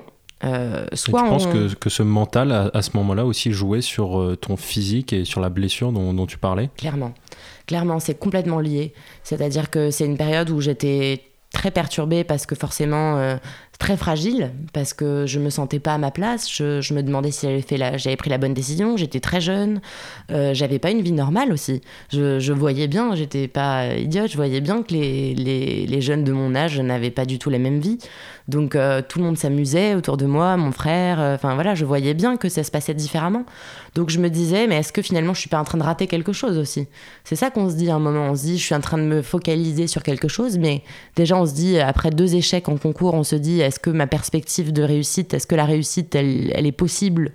soit tu penses que, que, ce mental, à, ce moment-là, aussi jouait sur ton physique et sur la blessure dont, dont tu parlais? Clairement. Clairement, c'est complètement lié. C'est-à-dire que c'est une période où j'étais très perturbée parce que forcément euh, très fragile parce que je me sentais pas à ma place. Je, me demandais si j'avais, fait la, j'avais pris la bonne décision. J'étais très jeune. Euh, j'avais pas une vie normale aussi. Je, voyais bien, j'étais pas idiote. Je voyais bien que les, les, les jeunes de mon âge n'avaient pas du tout la même vie. Donc euh, tout le monde s'amusait autour de moi, mon frère. Euh, enfin voilà, je voyais bien que ça se passait différemment. Donc je me disais, mais est-ce que finalement je suis pas en train de rater quelque chose aussi? C'est ça qu'on se dit à un moment. On se dit, je suis en train de me focaliser sur quelque chose, mais déjà on se dit, après deux échecs en concours, on se dit, est-ce que ma perspective de réussite, est-ce que la réussite, elle, est possible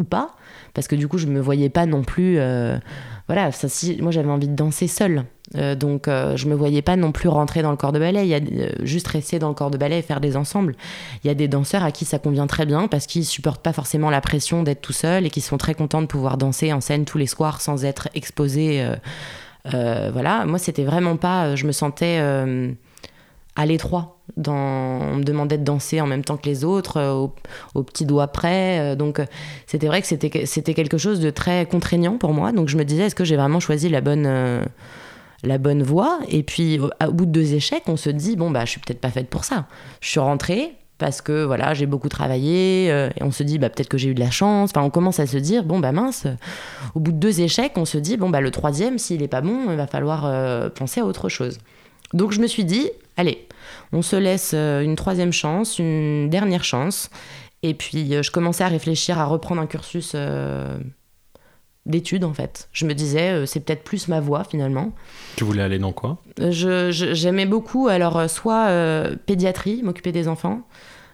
ou pas? Parce que du coup, je me voyais pas non plus. Euh, voilà, ça, si, moi j'avais envie de danser seule. Euh, donc euh, je me voyais pas non plus rentrer dans le corps de ballet, il y a, juste rester dans le corps de ballet et faire des ensembles. Il y a des danseurs à qui ça convient très bien parce qu'ils supportent pas forcément la pression d'être tout seul et qui sont très contents de pouvoir danser en scène tous les soirs sans être exposés. voilà, moi c'était vraiment pas, je me sentais à l'étroit dans, on me demandait de danser en même temps que les autres, euh, au, petit doigt près. Euh, donc, euh, c'était vrai que c'était quelque chose de très contraignant pour moi. Donc, je me disais, est-ce que j'ai vraiment choisi la bonne, la bonne voie Et puis, au, bout de deux échecs, on se dit, bon, bah, je suis peut-être pas faite pour ça. Je suis rentrée parce que voilà, j'ai beaucoup travaillé et on se dit bah peut-être que j'ai eu de la chance. Enfin, on commence à se dire bon bah mince. Au bout de deux échecs, on se dit bon bah le troisième, s'il est pas bon, il va falloir penser à autre chose. Donc je me suis dit allez, on se laisse euh, une troisième chance, une dernière chance. Et puis euh, je commençais à réfléchir à reprendre un cursus euh, d'études en fait. Je me disais, c'est peut-être plus ma voie finalement. Tu voulais aller dans quoi? J'aimais beaucoup, alors soit pédiatrie, m'occuper des enfants.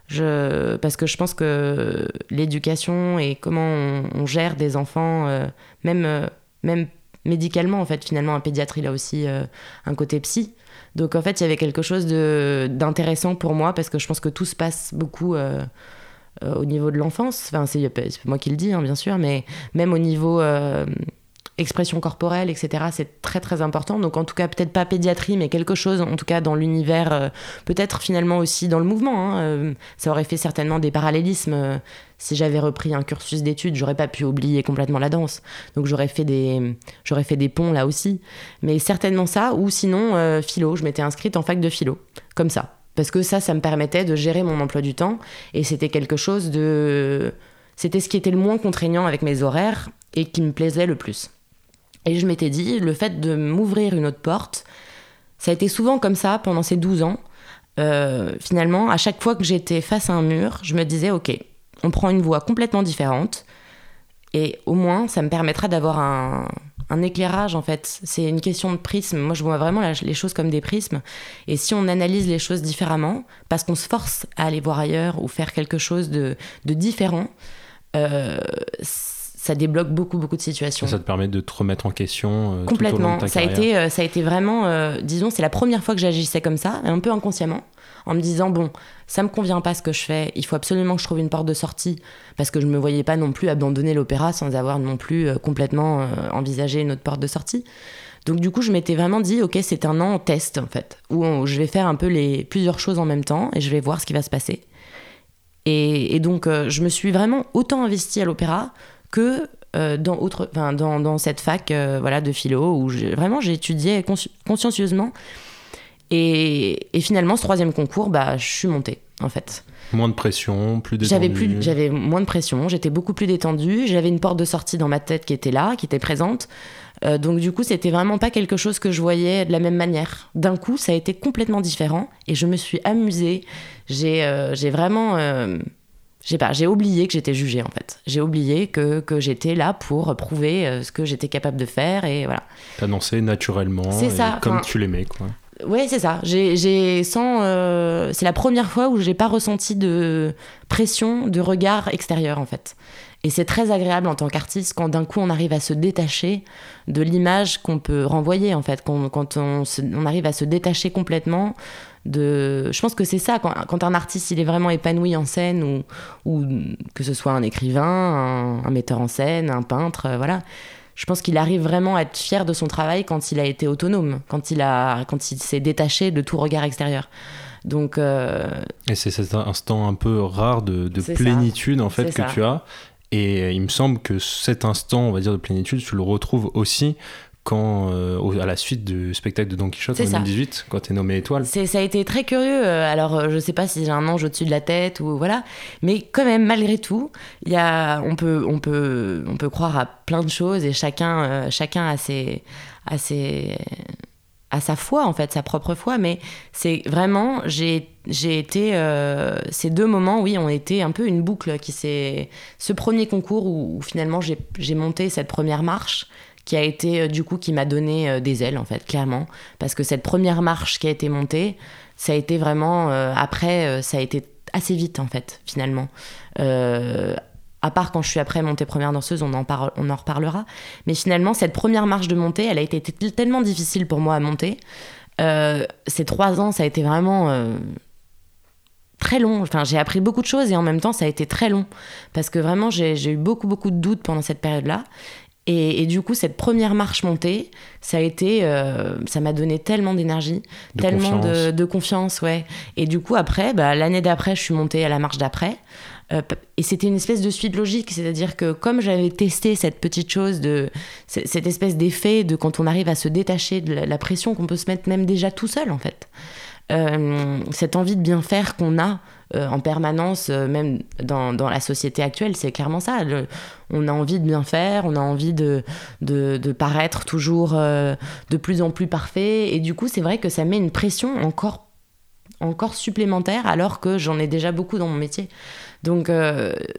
Je, parce que je pense que l'éducation et comment on, gère des enfants, même, même médicalement en fait, finalement, un pédiatre il a aussi un côté psy. Donc en fait, il y avait quelque chose d'intéressant pour moi parce que je pense que tout se passe beaucoup euh, au niveau de l'enfance. Enfin, c'est moi qui le dis, hein, bien sûr, mais même au niveau euh, expression corporelle, etc. C'est très très important. Donc en tout cas, peut-être pas pédiatrie, mais quelque chose, en tout cas dans l'univers, euh, peut-être finalement aussi dans le mouvement. Hein. Ça aurait fait certainement des parallélismes. Si j'avais repris un cursus d'études, j'aurais pas pu oublier complètement la danse. Donc j'aurais fait des, j'aurais fait des ponts là aussi. Mais certainement ça, ou sinon philo. Je m'étais inscrite en fac de philo, comme ça. Parce que ça, ça me permettait de gérer mon emploi du temps. Et c'était quelque chose de... C'était ce qui était le moins contraignant avec mes horaires et qui me plaisait le plus. Et je m'étais dit, le fait de m'ouvrir une autre porte, ça a été souvent comme ça pendant ces 12 ans. Euh, finalement, à chaque fois que j'étais face à un mur, je me disais, ok, on prend une voie complètement différente, et au moins, ça me permettra d'avoir un, éclairage, en fait. C'est une question de prisme. Moi, je vois vraiment les choses comme des prismes. Et si on analyse les choses différemment, parce qu'on se force à aller voir ailleurs ou faire quelque chose de, différent, euh, ça débloque beaucoup beaucoup de situations. Ça, te permet de te remettre en question euh, complètement. Tout au long de ta ça a été euh, ça a été vraiment, disons, c'est la première fois que j'agissais comme ça, un peu inconsciemment, en me disant bon, ça me convient pas ce que je fais, il faut absolument que je trouve une porte de sortie parce que je me voyais pas non plus abandonner l'opéra sans avoir non plus complètement envisagé une autre porte de sortie. Donc du coup, je m'étais vraiment dit ok, c'est un an test en fait, où je vais faire un peu les plusieurs choses en même temps et je vais voir ce qui va se passer. Et, donc, je me suis vraiment autant investie à l'opéra que euh, dans, autre, dans, dans, cette fac euh, voilà, de philo où vraiment j'étudiais consciencieusement. Et, et, finalement, ce troisième concours, bah, je suis montée, en fait. Moins de pression, plus détendue. J'avais, plus, j'avais moins de pression, j'étais beaucoup plus détendue. J'avais une porte de sortie dans ma tête qui était là, qui était présente. Euh, donc du coup, c'était vraiment pas quelque chose que je voyais de la même manière. D'un coup, ça a été complètement différent et je me suis amusée. J'ai, j'ai vraiment j'ai pas, j'ai oublié que j'étais jugée en fait. J'ai oublié que, que j'étais là pour prouver euh, ce que j'étais capable de faire et voilà. Dansé naturellement, c'est ça, comme tu l'aimais quoi. Ouais, c'est ça. J'ai, sans, euh, c'est la première fois où j'ai pas ressenti de pression, de regard extérieur en fait. Et c'est très agréable en tant qu'artiste quand d'un coup on arrive à se détacher de l'image qu'on peut renvoyer en fait, quand, quand on, on, arrive à se détacher complètement de... Je pense que c'est ça, quand, un artiste il est vraiment épanoui en scène, ou, ou que ce soit un écrivain, un, un metteur en scène, un peintre, euh, voilà. Je pense qu'il arrive vraiment à être fier de son travail quand il a été autonome, quand il, a, quand il s'est détaché de tout regard extérieur. Donc, euh... Et c'est cet instant un peu rare de, de plénitude en fait que ça. tu as et il me semble que cet instant, on va dire, de plénitude, tu le retrouves aussi quand, euh, à la suite du spectacle de Don Quichotte en 2018, quand tu es nommé étoile. Ça a été très curieux. Euh, alors, euh, je sais pas si j'ai un ange au-dessus de la tête ou voilà, mais quand même, malgré tout, y a, on, peut, on, peut, on peut croire à plein de choses et chacun, euh, chacun a ses. A ses à sa foi en fait, sa propre foi, mais c'est vraiment, j'ai j'ai été euh, ces deux moments, oui, ont été un peu une boucle qui s'est ce premier concours où, où finalement j'ai monté cette première marche qui a été euh, du coup qui m'a donné euh, des ailes en fait clairement parce que cette première marche qui a été montée ça a été vraiment euh, après ça a été assez vite en fait finalement à part quand je suis après montée première danseuse, on en, parle, on en reparlera. Mais finalement, cette première marche de montée, elle a été tellement difficile pour moi à monter. Ces trois ans, ça a été vraiment très long. Enfin, j'ai appris beaucoup de choses et en même temps, ça a été très long. Parce que vraiment, j'ai eu beaucoup, beaucoup de doutes pendant cette période-là. Et, et, du coup, cette première marche montée, ça a été, euh, ça m'a donné tellement d'énergie, tellement confiance. De, de, confiance, ouais. Et du coup, après, bah, l'année d'après, je suis montée à la marche d'après. Euh, et c'était une espèce de suite logique, c'est-à-dire que comme j'avais testé cette petite chose de cette espèce d'effet de quand on arrive à se détacher de la, la pression qu'on peut se mettre même déjà tout seul en fait, euh, cette envie de bien faire qu'on a euh, en permanence, euh, même dans, dans, la société actuelle, c'est clairement ça. On a envie de bien faire, on a envie de, de, paraître toujours euh, de plus en plus parfait, et du coup c'est vrai que ça met une pression encore encore supplémentaire alors que j'en ai déjà beaucoup dans mon métier. Donc,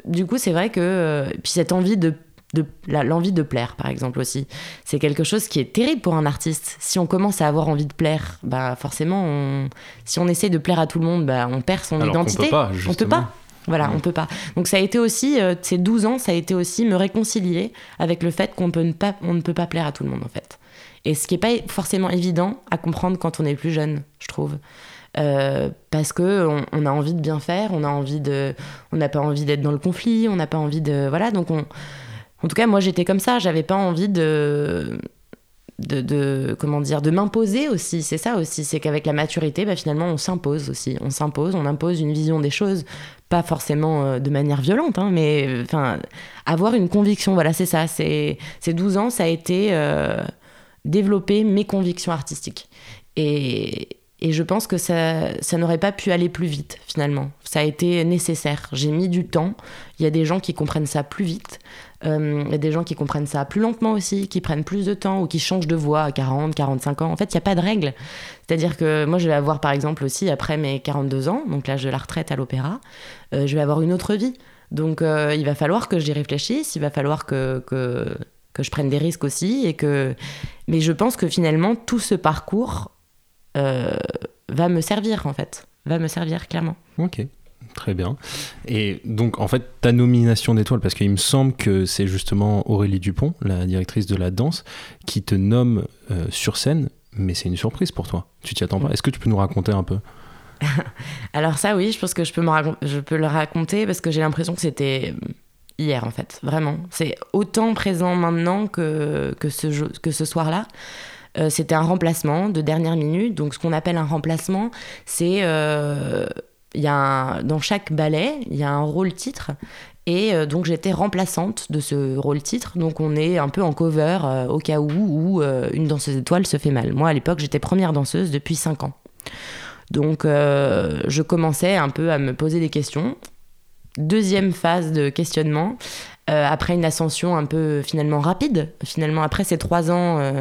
du coup, c'est vrai que. Puis cette envie de. De l'envie de plaire, par exemple, aussi. C'est quelque chose qui est terrible pour un artiste. Si on commence à avoir envie de plaire, bah forcément, on, si on essaie de plaire à tout le monde, bah, on perd son alors identité. On peut pas, on peut pas. Voilà, mmh. on peut pas. Donc ça a été aussi, euh, ces 12 ans, ça a été aussi me réconcilier avec le fait qu'on peut ne pas, on ne peut pas plaire à tout le monde, en fait. Et ce qui n'est pas forcément évident à comprendre quand on est plus jeune, je trouve. Euh, parce que on, on, a envie de bien faire, on a envie de, on n'a pas envie d'être dans le conflit, on n'a pas envie de, voilà. Donc on, en tout cas, moi j'étais comme ça, j'avais pas envie de, de, comment dire, de m'imposer aussi. C'est ça aussi, c'est qu'avec la maturité, bah, finalement, on s'impose aussi, on s'impose, on impose une vision des choses, pas forcément euh, de manière violente, hein, mais enfin avoir une conviction. Voilà, c'est ça. C'est ces 12 ans, ça a été euh, développer mes convictions artistiques et et je pense que ça, ça n'aurait pas pu aller plus vite, finalement. Ça a été nécessaire. J'ai mis du temps. Il y a des gens qui comprennent ça plus vite. Euh, des gens qui comprennent ça plus lentement aussi, qui prennent plus de temps ou qui changent de voix à 40, 45 ans. En fait, il n'y a pas de règle. C'est-à-dire que moi, je vais avoir, par exemple, aussi, après mes 42 ans, donc l'âge de la retraite à l'opéra, euh, je vais avoir une autre vie. Donc, euh, il va falloir que j'y réfléchisse. Il va falloir que... que que je prenne des risques aussi et que mais je pense que finalement tout ce parcours euh, va me servir en fait, va me servir clairement. Ok. Très bien. Et donc, en fait, ta nomination d'étoile, parce qu'il me semble que c'est justement Aurélie Dupont, la directrice de la danse, qui te nomme euh, sur scène, mais c'est une surprise pour toi. Tu t'y attends pas. Est-ce que tu peux nous raconter un peu? Alors ça, oui, je pense que je peux, le raconter parce que j'ai l'impression que c'était hier, en fait. Vraiment. C'est autant présent maintenant que, que ce, que ce soir-là. Euh, c'était un remplacement de dernière minute. Donc, ce qu'on appelle un remplacement, c'est. Euh, y a dans chaque ballet, il y a un rôle titre. Et euh, donc, j'étais remplaçante de ce rôle titre. Donc, on est un peu en cover euh, au cas où, euh, une danseuse étoile se fait mal. Moi, à l'époque, j'étais première danseuse depuis 5 ans. Donc, je commençais un peu à me poser des questions. Deuxième phase de questionnement. Après une ascension un peu finalement rapide, finalement après ces trois ans,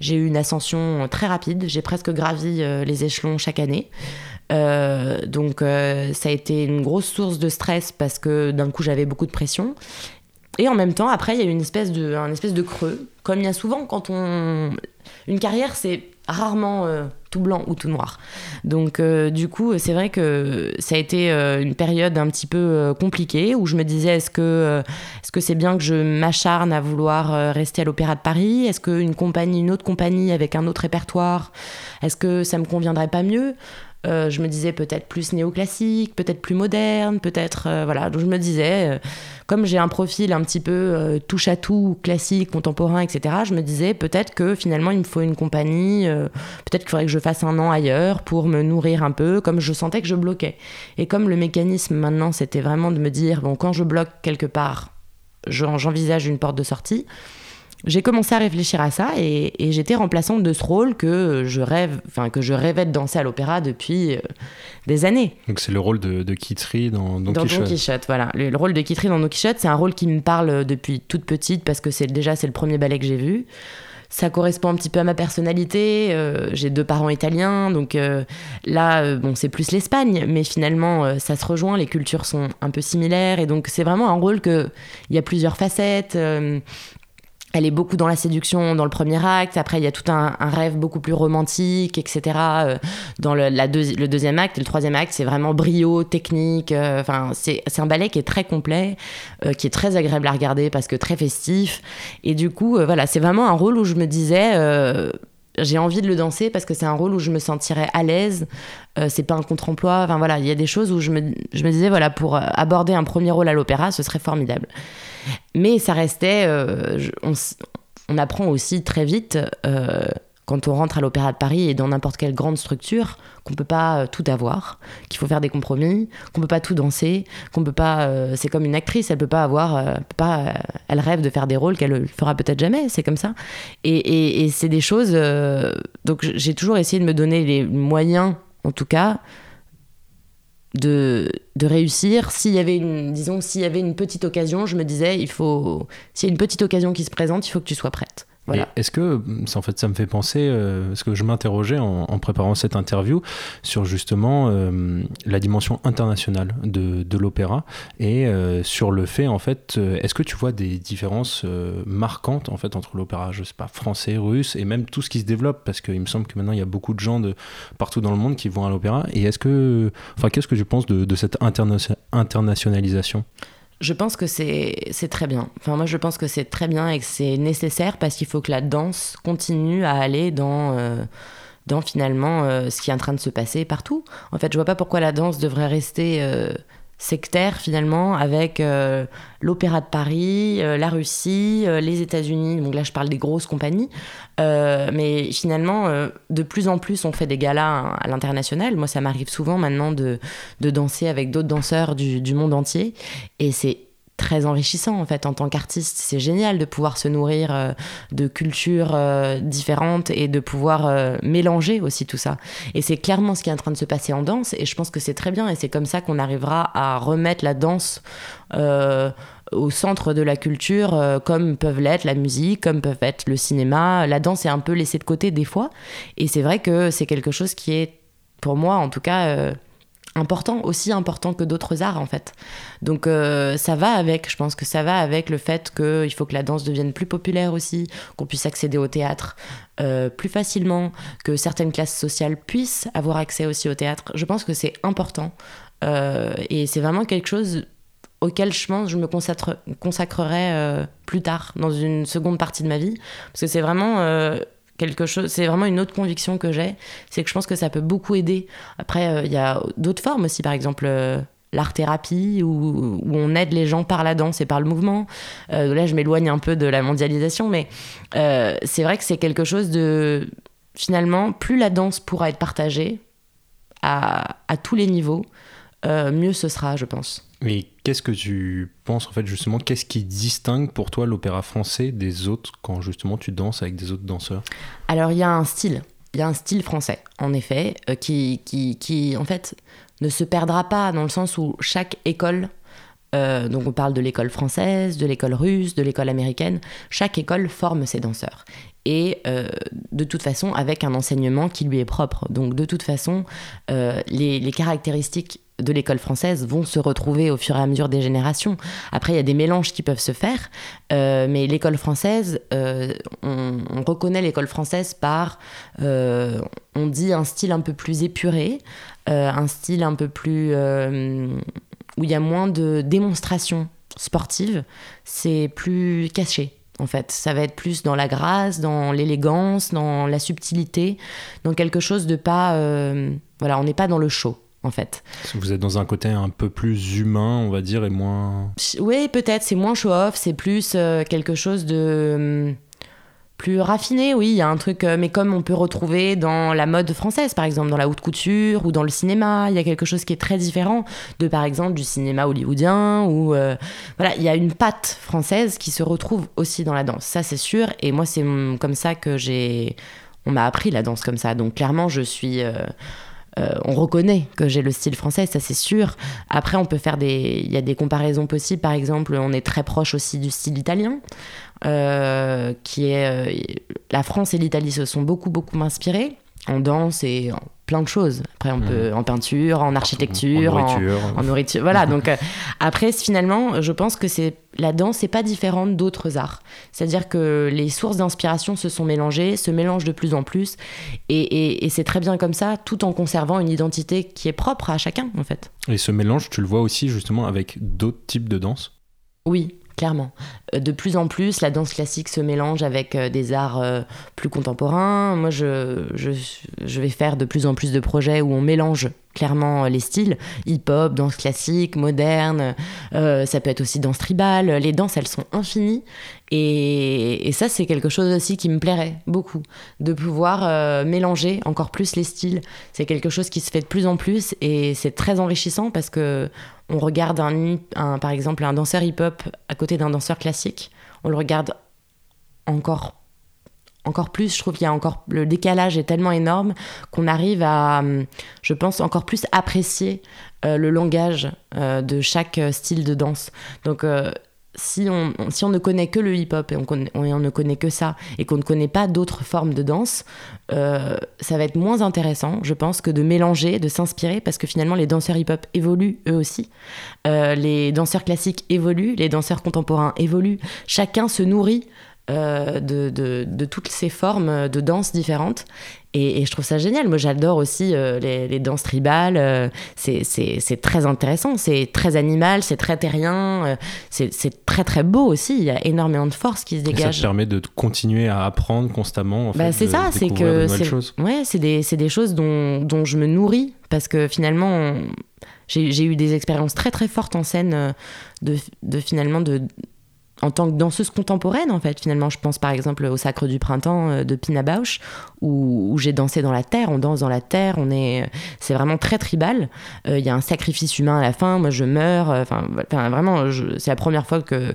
j'ai eu une ascension très rapide. J'ai presque gravi les échelons chaque année. Donc ça a été une grosse source de stress parce que d'un coup j'avais beaucoup de pression. Et en même temps, après, il y a eu une espèce de, un espèce de creux, comme il y a souvent quand on. Une carrière, c'est rarement euh, tout blanc ou tout noir. Donc euh, du coup, c'est vrai que ça a été euh, une période un petit peu compliquée où je me disais est-ce que est-ce que c'est bien que je m'acharne à vouloir rester à l'Opéra de Paris? Est-ce qu'une compagnie, une autre compagnie avec un autre répertoire, est-ce que ça me conviendrait pas mieux? Euh, je me disais peut-être plus néoclassique, peut-être plus moderne, peut-être euh, voilà. Donc je me disais, euh, comme j'ai un profil un petit peu touche à tout, classique, contemporain, etc. Je me disais peut-être que finalement il me faut une compagnie, peut-être qu'il faudrait que je fasse un an ailleurs pour me nourrir un peu, comme je sentais que je bloquais. Et comme le mécanisme maintenant c'était vraiment de me dire bon quand je bloque quelque part, j'envisage une porte de sortie j'ai commencé à réfléchir à ça et, j'étais remplaçante de ce rôle que je rêve, enfin que je rêvais de danser à l'opéra depuis euh, des années. Donc c'est le rôle de, de Kitri dans Don dans Quichotte. Don Quichotte, voilà. Le, rôle de Kitri dans Don Quichotte, c'est un rôle qui me parle depuis toute petite parce que c'est déjà c'est le premier ballet que j'ai vu. Ça correspond un petit peu à ma personnalité. Euh, j'ai deux parents italiens, donc euh, là, bon, c'est plus l'Espagne, mais finalement, ça se rejoint. Les cultures sont un peu similaires, et donc c'est vraiment un rôle que il y a plusieurs facettes elle est beaucoup dans la séduction dans le premier acte. Après, il y a tout un, rêve beaucoup plus romantique, etc. Euh, dans le, deuxième acte et le troisième acte, c'est vraiment brio, technique. Euh, enfin, c'est un ballet qui est très complet, euh, qui est très agréable à regarder parce que très festif. Et du coup, voilà, c'est vraiment un rôle où je me disais j'ai envie de le danser parce que c'est un rôle où je me sentirais à l'aise. c'est pas un contre-emploi. Enfin voilà, il y a des choses où je me, je me disais voilà pour aborder un premier rôle à l'opéra, ce serait formidable. Mais ça restait. Euh, on, apprend aussi très vite, euh, quand on rentre à l'Opéra de Paris et dans n'importe quelle grande structure, qu'on peut pas euh, tout avoir, qu'il faut faire des compromis, qu'on peut pas tout danser, qu'on peut pas. c'est comme une actrice, elle peut pas avoir. pas, elle rêve de faire des rôles qu'elle fera peut-être jamais, c'est comme ça. Et, et c'est des choses. donc j'ai toujours essayé de me donner les moyens, en tout cas, de, de réussir. S'il y avait une, disons, s'il y avait une petite occasion, je me disais, il faut, s'il y a une petite occasion qui se présente, il faut que tu sois prête. Est-ce que, en fait, ça me fait penser, euh, parce que je m'interrogeais en, préparant cette interview sur justement euh, la dimension internationale de, l'opéra et euh, sur le fait, en fait, est-ce que tu vois des différences marquantes en fait entre l'opéra, je sais pas, français, russe et même tout ce qui se développe, parce qu'il me semble que maintenant il y a beaucoup de gens de partout dans le monde qui vont à l'opéra. Et est-ce que, enfin, qu'est-ce que tu penses de cette internationalisation? Je pense que c'est très bien. Enfin, moi, je pense que c'est très bien et que c'est nécessaire parce qu'il faut que la danse continue à aller dans, euh, dans finalement euh, ce qui est en train de se passer partout. En fait, je vois pas pourquoi la danse devrait rester euh, sectaire finalement avec euh, l'Opéra de Paris, euh, la Russie, euh, les États-Unis. Donc là, je parle des grosses compagnies. mais finalement, de plus en plus, on fait des galas à l'international. Moi, ça m'arrive souvent maintenant de, de danser avec d'autres danseurs du, du monde entier. Et c'est très enrichissant en fait en tant qu'artiste. C'est génial de pouvoir se nourrir euh, de cultures euh, différentes et de pouvoir euh, mélanger aussi tout ça. Et c'est clairement ce qui est en train de se passer en danse et je pense que c'est très bien et c'est comme ça qu'on arrivera à remettre la danse au centre de la culture comme peuvent l'être la musique, comme peuvent être le cinéma. La danse est un peu laissée de côté des fois et c'est vrai que c'est quelque chose qui est pour moi en tout cas important, aussi important que d'autres arts en fait. Donc euh, ça va avec, je pense que ça va avec le fait qu'il faut que la danse devienne plus populaire aussi, qu'on puisse accéder au théâtre euh, plus facilement, que certaines classes sociales puissent avoir accès aussi au théâtre. Je pense que c'est important euh, et c'est vraiment quelque chose auquel je pense je me consacrerai plus tard, dans une seconde partie de ma vie, parce que c'est vraiment C'est vraiment une autre conviction que j'ai, c'est que je pense que ça peut beaucoup aider. Après, euh, il y a d'autres formes aussi, par exemple. Euh, l'art-thérapie, où, on aide les gens par la danse et par le mouvement. Euh, là, je m'éloigne un peu de la mondialisation, mais c'est vrai que c'est quelque chose de... Finalement, plus la danse pourra être partagée à tous les niveaux, mieux ce sera, je pense. Mais qu'est-ce que tu penses en fait justement Qu'est-ce qui distingue pour toi l'opéra français des autres quand justement tu danses avec des autres danseurs? Alors il y a un style, il y a un style français en effet euh, qui, qui, qui, en fait ne se perdra pas dans le sens où chaque école euh, donc on parle de l'école française, de l'école russe, de l'école américaine. Chaque école forme ses danseurs. Et euh, de toute façon avec un enseignement qui lui est propre. Donc de toute façon, les, les, caractéristiques de l'école française vont se retrouver au fur et à mesure des générations. Après, il y a des mélanges qui peuvent se faire, euh, mais l'école française, euh, on, on, reconnaît l'école française par, euh, on dit un style un peu plus épuré, un style un peu plus où il y a moins de démonstrations sportives, c'est plus caché en fait. Ça va être plus dans la grâce, dans l'élégance, dans la subtilité, dans quelque chose de pas. Voilà, on n'est pas dans le show. En fait. Vous êtes dans un côté un peu plus humain, on va dire, et moins. Oui, peut-être. C'est moins show-off. C'est plus euh, quelque chose de plus raffiné, oui, il y a un truc, euh, mais comme on peut retrouver dans la mode française, par exemple, dans la haute couture ou dans le cinéma, il y a quelque chose qui est très différent de, par exemple, du cinéma hollywoodien, ou euh, voilà, il y a une patte française qui se retrouve aussi dans la danse, ça c'est sûr, et moi c'est comme ça que j'ai, on m'a appris la danse comme ça, donc clairement je suis... Euh, on reconnaît que j'ai le style français, ça c'est sûr. Après, on peut faire des, il y a des comparaisons possibles. Par exemple, on est très proche aussi du style italien. Euh, qui est euh, la France et l'Italie se sont beaucoup beaucoup inspirés en danse et en plein de choses. Après, on peut en peinture, en architecture, en nourriture. Voilà. donc euh, après, finalement, je pense que c'est la danse n'est pas différente d'autres arts. C'est-à-dire que les sources d'inspiration se sont mélangées, se mélangent de plus en plus, et, et c'est très bien comme ça, tout en conservant une identité qui est propre à chacun, en fait. Et ce mélange, tu le vois aussi justement avec d'autres types de danse? Oui, clairement. Euh, de plus en plus, la danse classique se mélange avec euh, des arts euh, plus contemporains. Moi, je, je, vais faire de plus en plus de projets où on mélange clairement les styles, hip-hop, danse classique, moderne, ça peut être aussi danse tribale. Les danses, elles sont infinies. Et, et ça, c'est quelque chose aussi qui me plairait beaucoup, de pouvoir mélanger encore plus les styles. C'est quelque chose qui se fait de plus en plus et c'est très enrichissant parce que on regarde un, par exemple un danseur hip-hop à côté d'un danseur classique, on le regarde encore encore plus, je trouve qu'il y a encore le décalage est tellement énorme qu'on arrive à, je pense, encore plus apprécier euh, le langage euh, de chaque euh, style de danse. Donc si on, si on ne connaît que le hip-hop et on, ne connaît que ça et qu'on ne connaît pas d'autres formes de danse, ça va être moins intéressant, je pense, que de mélanger, de s'inspirer, parce que finalement les danseurs hip-hop évoluent eux aussi, les danseurs classiques évoluent, les danseurs contemporains évoluent, chacun se nourrit euh, de, de, de, toutes ces formes de danse différentes. Et, je trouve ça génial. Moi, j'adore aussi euh, les, danses tribales. Euh, c'est très intéressant, c'est très animal, c'est très terrien, c'est très très beau aussi. Il y a énormément de force qui se dégage. ça permet de continuer à apprendre constamment. En bah, c'est ça, c'est que ouais, c'est des, des, choses dont, dont, je me nourris parce que finalement, j'ai eu des expériences très très fortes en scène de, de finalement de en tant que danseuse contemporaine, en fait, finalement. Je pense par exemple au Sacre du Printemps euh, de Pina Bausch, où, j'ai dansé dans la terre, on danse dans la terre, on est, c'est vraiment très tribal. Euh, il y a un sacrifice humain à la fin, moi je meurs, euh, enfin, vraiment, c'est la première fois que,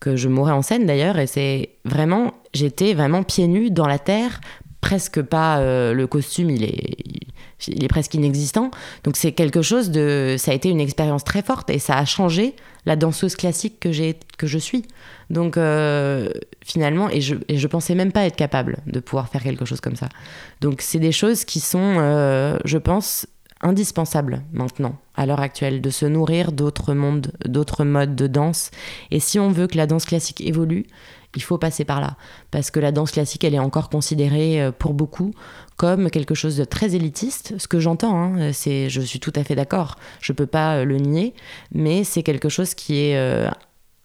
que je mourrais en scène d'ailleurs, et c'est vraiment, j'étais vraiment pieds nus dans la terre, presque pas, le costume, il est, est presque inexistant. Donc c'est quelque chose de, ça a été une expérience très forte et ça a changé la danseuse classique que j'ai, que je suis. Donc euh, finalement, et je, et je pensais même pas être capable de pouvoir faire quelque chose comme ça. Donc c'est des choses qui sont, euh, je pense, indispensables maintenant, à l'heure actuelle, de se nourrir d'autres mondes, d'autres modes de danse. Et si on veut que la danse classique évolue, il faut passer par là. Parce que la danse classique, elle est encore considérée euh, pour beaucoup comme quelque chose de très élitiste. Ce que j'entends, hein, c'est, je suis tout à fait d'accord, je ne peux pas euh, le nier, mais c'est quelque chose qui est euh,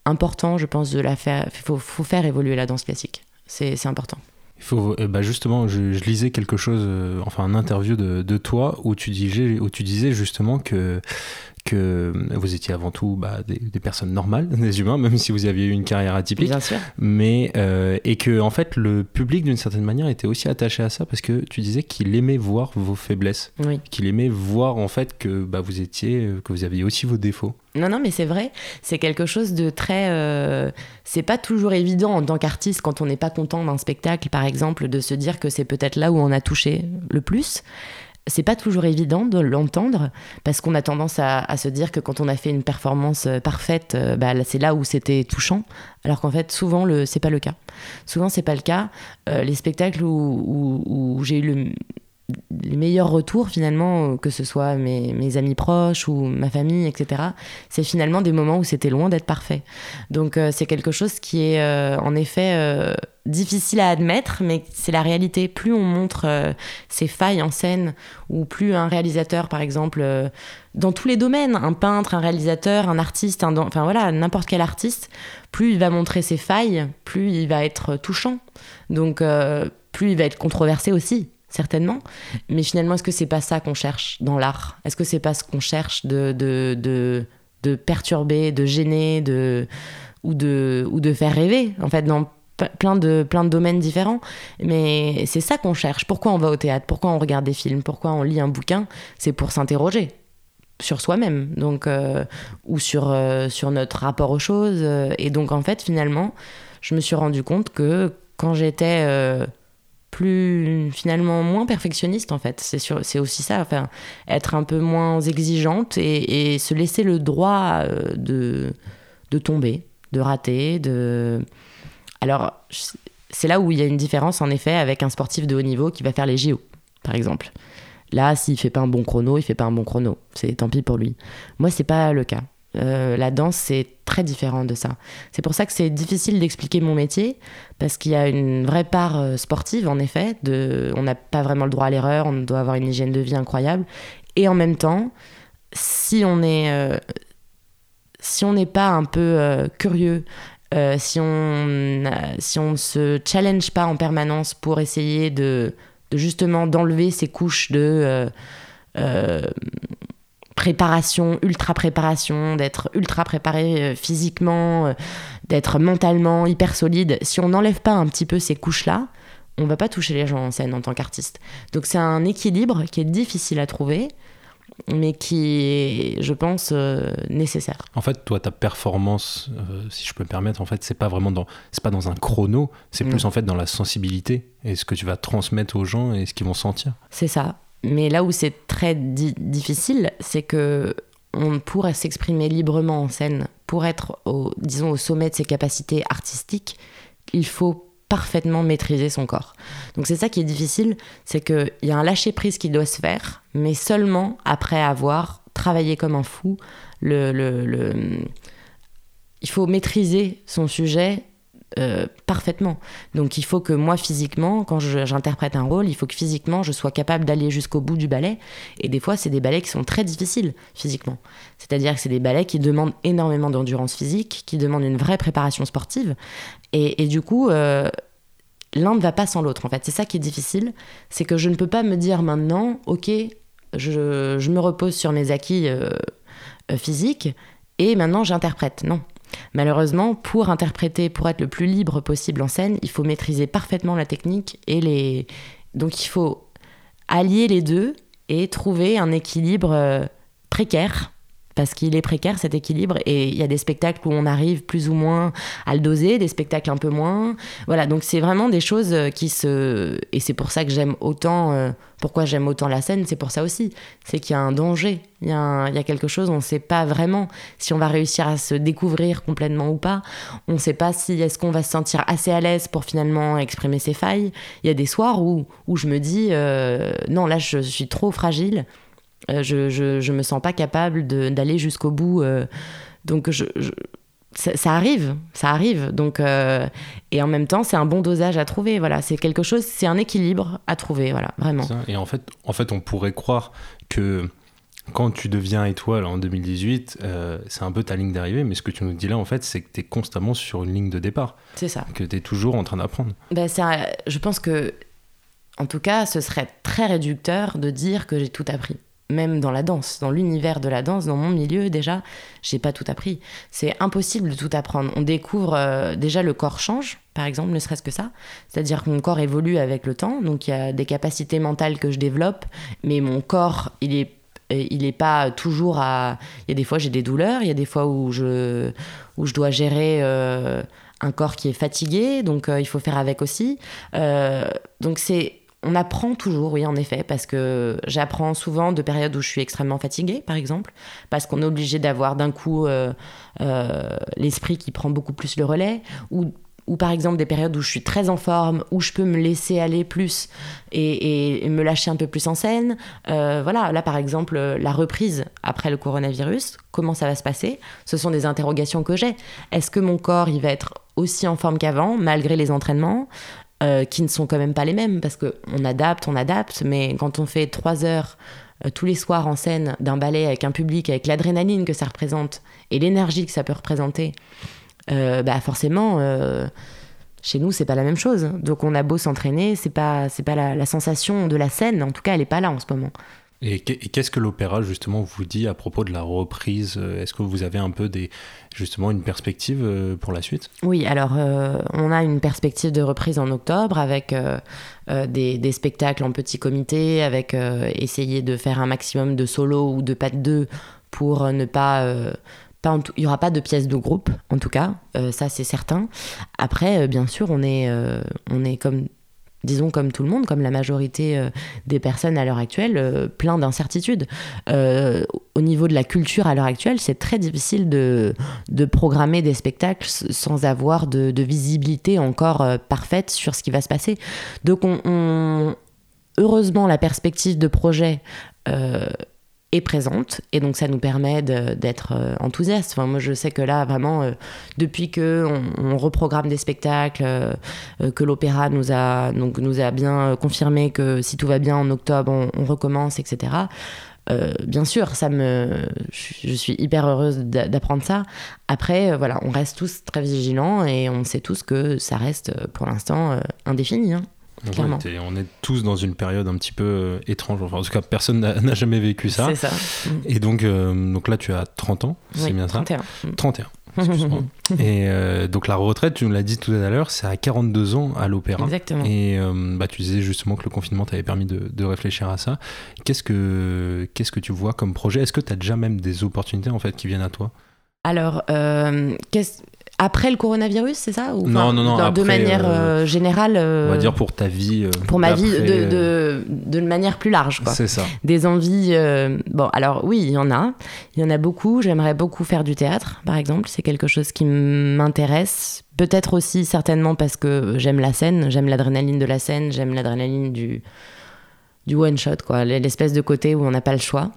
important, je pense, de la faire. Il faut, faire évoluer la danse classique. C'est important. Il faut, bah justement, je, lisais quelque chose, enfin un interview de, de toi où tu, disais, où tu disais justement que que vous étiez avant tout bah, des, personnes normales, des humains, même si vous aviez eu une carrière atypique. Bien sûr. Mais, euh, et que, en fait, le public, d'une certaine manière, était aussi attaché à ça parce que tu disais qu'il aimait voir vos faiblesses. Oui. Qu'il aimait voir, en fait, que bah, vous étiez, que vous aviez aussi vos défauts. Non, non, mais c'est vrai. C'est quelque chose de très. Euh, c'est pas toujours évident en tant qu'artiste, quand on n'est pas content d'un spectacle, par exemple, de se dire que c'est peut-être là où on a touché le plus c'est pas toujours évident de l'entendre parce qu'on a tendance à, se dire que quand on a fait une performance euh, parfaite, euh, bah, c'est là où c'était touchant, alors qu'en fait souvent le c'est pas le cas. Souvent c'est pas le cas. Euh, les spectacles où, j'ai eu les meilleurs retours finalement, que ce soit mes, amis proches ou ma famille, etc., c'est finalement des moments où c'était loin d'être parfait. Donc euh, c'est quelque chose qui est euh, en effet euh, difficile à admettre, mais c'est la réalité. Plus on montre ses failles en scène, ou plus un réalisateur, par exemple, dans tous les domaines, un peintre, un réalisateur, un artiste, un, enfin voilà, n'importe quel artiste, plus il va montrer ses failles, plus il va être touchant. Donc plus il va être controversé aussi certainement. Mais finalement, est-ce que c'est pas ça qu'on cherche dans l'art? Est-ce que c'est pas ce qu'on cherche de, de, de, de, perturber, de gêner, de, ou, de, ou de faire rêver, en fait, dans plein de, plein de domaines différents? Mais c'est ça qu'on cherche. Pourquoi on va au théâtre? Pourquoi on regarde des films? Pourquoi on lit un bouquin? C'est pour s'interroger sur soi-même donc euh, ou sur, euh, sur notre rapport aux choses et donc en fait finalement je me suis rendu compte que quand j'étais euh, plus finalement moins perfectionniste en fait. C'est c'est aussi ça enfin être un peu moins exigeante et, se laisser le droit euh, de de tomber de rater de alors c'est là où il y a une différence en effet avec un sportif de haut niveau qui va faire les JO par exemple. Là s'il fait pas un bon chrono il fait pas un bon chrono. C'est tant pis pour lui. Moi c'est pas le cas euh, la danse, c'est très différent de ça. C'est pour ça que c'est difficile d'expliquer mon métier, parce qu'il y a une vraie part euh, sportive, en effet. De, on n'a pas vraiment le droit à l'erreur, on doit avoir une hygiène de vie incroyable. Et en même temps, si on euh, n'est pas un peu curieux, si on si on se challenge pas en permanence pour essayer de justement d'enlever ces couches de préparation, ultra préparation, d'être ultra préparé euh, physiquement, euh, d'être mentalement hyper solide, si on n'enlève pas un petit peu ces couches-là, on va pas toucher les gens en scène en tant qu'artiste. Donc c'est un équilibre qui est difficile à trouver, mais qui est, je pense, euh, nécessaire. En fait, toi, ta performance, si je peux me permettre, en fait, c'est pas vraiment dans, c'est pas dans un chrono, c'est plus en fait dans la sensibilité et ce que tu vas transmettre aux gens et ce qu'ils vont sentir. C'est ça. Mais là où c'est très difficile, c'est que on pourrait s'exprimer librement en scène pour être, au, disons, au sommet de ses capacités artistiques. Il faut parfaitement maîtriser son corps. Donc c'est ça qui est difficile, c'est qu'il y a un lâcher-prise qui doit se faire, mais seulement après avoir travaillé comme un fou. Il faut maîtriser son sujet euh, parfaitement. Donc il faut que moi physiquement, quand j'interprète un rôle, il faut que physiquement je sois capable d'aller jusqu'au bout du ballet. Et des fois, c'est des ballets qui sont très difficiles physiquement. C'est-à-dire que c'est des ballets qui demandent énormément d'endurance physique, qui demandent une vraie préparation sportive. Et, du coup, euh, l'un ne va pas sans l'autre. En fait, c'est ça qui est difficile, c'est que je ne peux pas me dire maintenant, ok, je, me repose sur mes acquis euh, physiques et maintenant j'interprète. Non, Malheureusement, pour interpréter, pour être le plus libre possible en scène, il faut maîtriser parfaitement la technique et les. Donc il faut allier les deux et trouver un équilibre euh, précaire parce qu'il est précaire cet équilibre et il y a des spectacles où on arrive plus ou moins à le doser, des spectacles un peu moins. Voilà, donc c'est vraiment des choses euh, qui se... Et c'est pour ça que j'aime autant... Euh, pourquoi j'aime autant la scène, c'est pour ça aussi. C'est qu'il y a un danger, il y a, il y a quelque chose, on ne sait pas vraiment si on va réussir à se découvrir complètement ou pas. On ne sait pas si est-ce qu'on va se sentir assez à l'aise pour finalement exprimer ses failles. Il y a des soirs où, où je me dis, euh, non, là je suis trop fragile je, je, je, me sens pas capable d'aller jusqu'au bout. Euh, donc je, ça, arrive, ça arrive. Donc euh, et en même temps, c'est un bon dosage à trouver. Voilà, c'est quelque chose, c'est un équilibre à trouver. Voilà, vraiment. Et en fait, en fait, on pourrait croire que quand tu deviens étoile en 2018, c'est un peu ta ligne d'arrivée, mais ce que tu nous dis là, en fait, c'est que tu es constamment sur une ligne de départ. C'est ça. Que tu es toujours en train d'apprendre. Ben, je pense que, en tout cas, ce serait très réducteur de dire que j'ai tout appris même dans la danse, dans l'univers de la danse, dans mon milieu déjà, j'ai pas tout appris. C'est impossible de tout apprendre. On découvre euh, déjà le corps change, par exemple, ne serait-ce que ça. C'est-à-dire que mon corps évolue avec le temps, donc il y a des capacités mentales que je développe, mais mon corps, il est il n'est pas toujours à. Il y a des fois j'ai des douleurs, il y a des fois où je, où je dois gérer euh, un corps qui est fatigué, donc euh, il faut faire avec aussi. donc c'est on apprend toujours, oui, en effet, parce que j'apprends souvent de périodes où je suis extrêmement fatiguée, par exemple, parce qu'on est obligé d'avoir d'un coup euh, euh, l'esprit qui prend beaucoup plus le relais, ou ou par exemple des périodes où je suis très en forme, où je peux me laisser aller plus et, me lâcher un peu plus en scène. Euh, voilà, là par exemple, la reprise après le coronavirus, comment ça va se passer? Ce sont des interrogations que j'ai. Est-ce que mon corps, il va être aussi en forme qu'avant, malgré les entraînements? Euh, qui ne sont quand même pas les mêmes, parce qu'on adapte, on adapte, mais quand on fait trois heures euh, tous les soirs en scène d'un ballet avec un public, avec l'adrénaline que ça représente et l'énergie que ça peut représenter, euh, bah forcément, chez nous, c'est pas la même chose. Donc on a beau s'entraîner, c'est pas, c'est pas la, sensation de la scène, en tout cas, elle est pas là en ce moment. Et qu'est-ce que l'opéra justement vous dit à propos de la reprise? Est-ce que vous avez un peu des justement une perspective euh, pour la suite? Oui, alors on a une perspective de reprise en octobre avec des, spectacles en petit comité, avec essayer de faire un maximum de solos ou de pas de deux pour ne pas il n'y aura pas de pièces de groupe, en tout cas, euh, ça c'est certain. Après, euh, bien sûr, on est, euh, on est comme, disons comme tout le monde, comme la majorité des personnes à l'heure actuelle, plein d'incertitudes. au niveau de la culture à l'heure actuelle, c'est très difficile de, de, programmer des spectacles sans avoir de, de visibilité encore parfaite sur ce qui va se passer. Donc, on, heureusement, la perspective de projet est présente et donc ça nous permet d'être euh, enthousiaste. Moi je sais que là vraiment euh, depuis que on, reprogramme des spectacles, euh, que l'opéra nous a donc nous a bien confirmé que si tout va bien en octobre on, recommence etc. bien sûr, ça me, je suis hyper heureuse d'apprendre ça. Après, voilà, on reste tous très vigilants et on sait tous que ça reste pour l'instant indéfini. Hein. On est tous dans une période un petit peu euh, étrange. Enfin, en tout cas, personne n'a jamais vécu ça. C'est ça. Et donc, euh, donc là, tu as 30 ans, c'est bien 31. ça 31. et euh, donc la retraite, tu nous l'as dit tout à l'heure, c'est à 42 ans à l'opéra. Exactement. Et bah, tu disais justement que le confinement t'avait permis de, de, réfléchir à ça. Qu'est-ce que, qu'est-ce que tu vois comme projet? Est-ce que tu as déjà même des opportunités en fait qui viennent à toi? Alors, qu'est-ce après le coronavirus, c'est ça Ou, Non, non, non. de manière euh, euh, générale. on va dire pour ta vie. Euh, pour ma vie, de, de, de, manière plus large. C'est ça. Des envies. bon, alors oui, il y en a. Il y en a beaucoup. J'aimerais beaucoup faire du théâtre, par exemple. C'est quelque chose qui m'intéresse. Peut-être aussi, certainement, parce que j'aime la scène, j'aime l'adrénaline de la scène, j'aime l'adrénaline du du one shot, quoi, l'espèce de côté où on n'a pas le choix.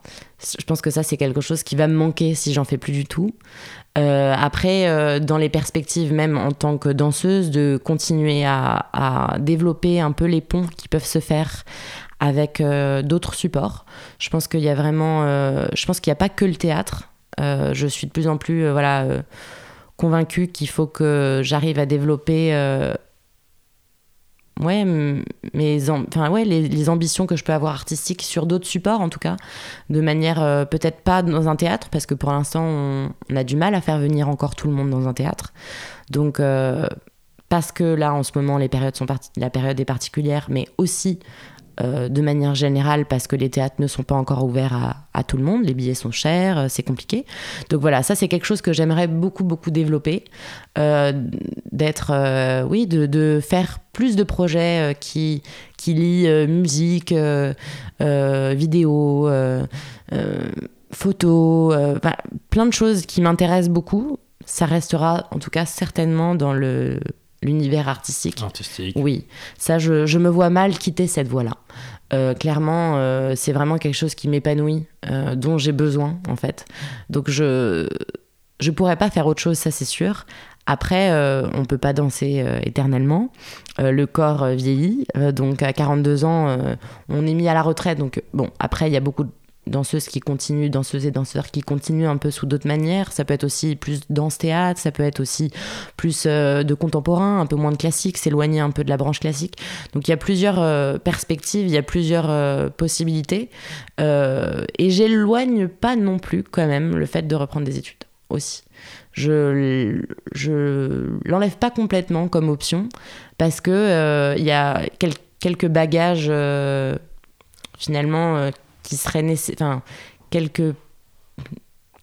Je pense que ça, c'est quelque chose qui va me manquer si j'en fais plus du tout. Euh, après, euh, dans les perspectives, même en tant que danseuse, de continuer à, développer un peu les ponts qui peuvent se faire avec euh, d'autres supports. Je pense qu'il y a vraiment, je pense qu'il n'y a pas que le théâtre. je suis de plus en plus, voilà, convaincue qu'il faut que j'arrive à développer ouais, mes enfin, ouais, les, ambitions que je peux avoir artistiques sur d'autres supports, en tout cas, de manière euh, peut-être pas dans un théâtre, parce que pour l'instant, on, a du mal à faire venir encore tout le monde dans un théâtre. Donc, euh, parce que là, en ce moment, la période est particulière, mais aussi euh, de manière générale parce que les théâtres ne sont pas encore ouverts à, tout le monde, les billets sont chers, euh, c'est compliqué. Donc voilà, ça c'est quelque chose que j'aimerais beaucoup beaucoup développer, euh, d'être, oui, de, faire plus de projets qui, qui lient musique, vidéo, photo, plein de choses qui m'intéressent beaucoup. Ça restera en tout cas certainement dans le l'univers artistique. Artistique. Oui, ça, je, me vois mal quitter cette voie-là. Euh, clairement, euh, c'est vraiment quelque chose qui m'épanouit, euh, dont j'ai besoin, en fait. Donc, je je pourrais pas faire autre chose, ça, c'est sûr. Après, on peut pas danser éternellement. le corps vieillit. donc, à 42 ans, on est mis à la retraite. Donc, bon, après, il y a beaucoup de danseuses qui continuent, danseuses et danseurs qui continuent un peu sous d'autres manières. Ça peut être aussi plus danse-théâtre, ça peut être aussi plus euh, de contemporain, un peu moins de classique, s'éloigner un peu de la branche classique. Donc il y a plusieurs euh, perspectives, il y a plusieurs euh, possibilités. et j'éloigne pas non plus quand même le fait de reprendre des études aussi. Je, je l'enlève pas complètement comme option parce que il y a quelques bagages finalement qui serait enfin, quelques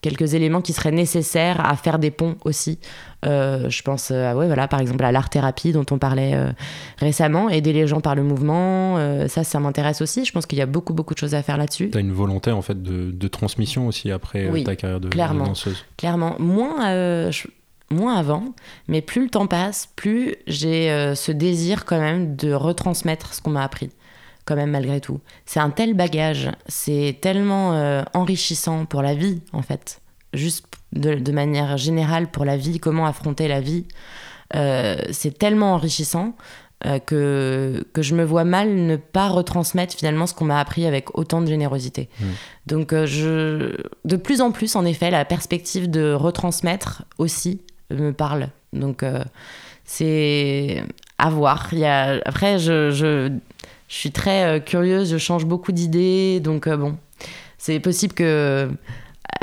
quelques éléments qui seraient nécessaires à faire des ponts aussi. Euh, je pense euh, ouais, voilà, par exemple à l'art-thérapie dont on parlait euh, récemment, aider les gens par le mouvement, ça, ça m'intéresse aussi. Je pense qu'il y a beaucoup, beaucoup de choses à faire là-dessus. Tu as une volonté en fait de, de transmission aussi après ta carrière de, clairement, danseuse Clairement. Moins, moins avant, mais plus le temps passe, plus j'ai ce désir quand même de retransmettre ce qu'on m'a appris, quand même malgré tout. C'est un tel bagage, c'est tellement euh, enrichissant pour la vie en fait, juste de, de, manière générale pour la vie, comment affronter la vie. Euh, c'est tellement enrichissant euh, que, que je me vois mal ne pas retransmettre finalement ce qu'on m'a appris avec autant de générosité. Mmh. Donc je, de plus en plus, en effet, la perspective de retransmettre aussi me parle. Donc c'est à voir. Il y a... Après, je, je, je suis très curieuse, je change beaucoup d'idées, donc bon, c'est possible que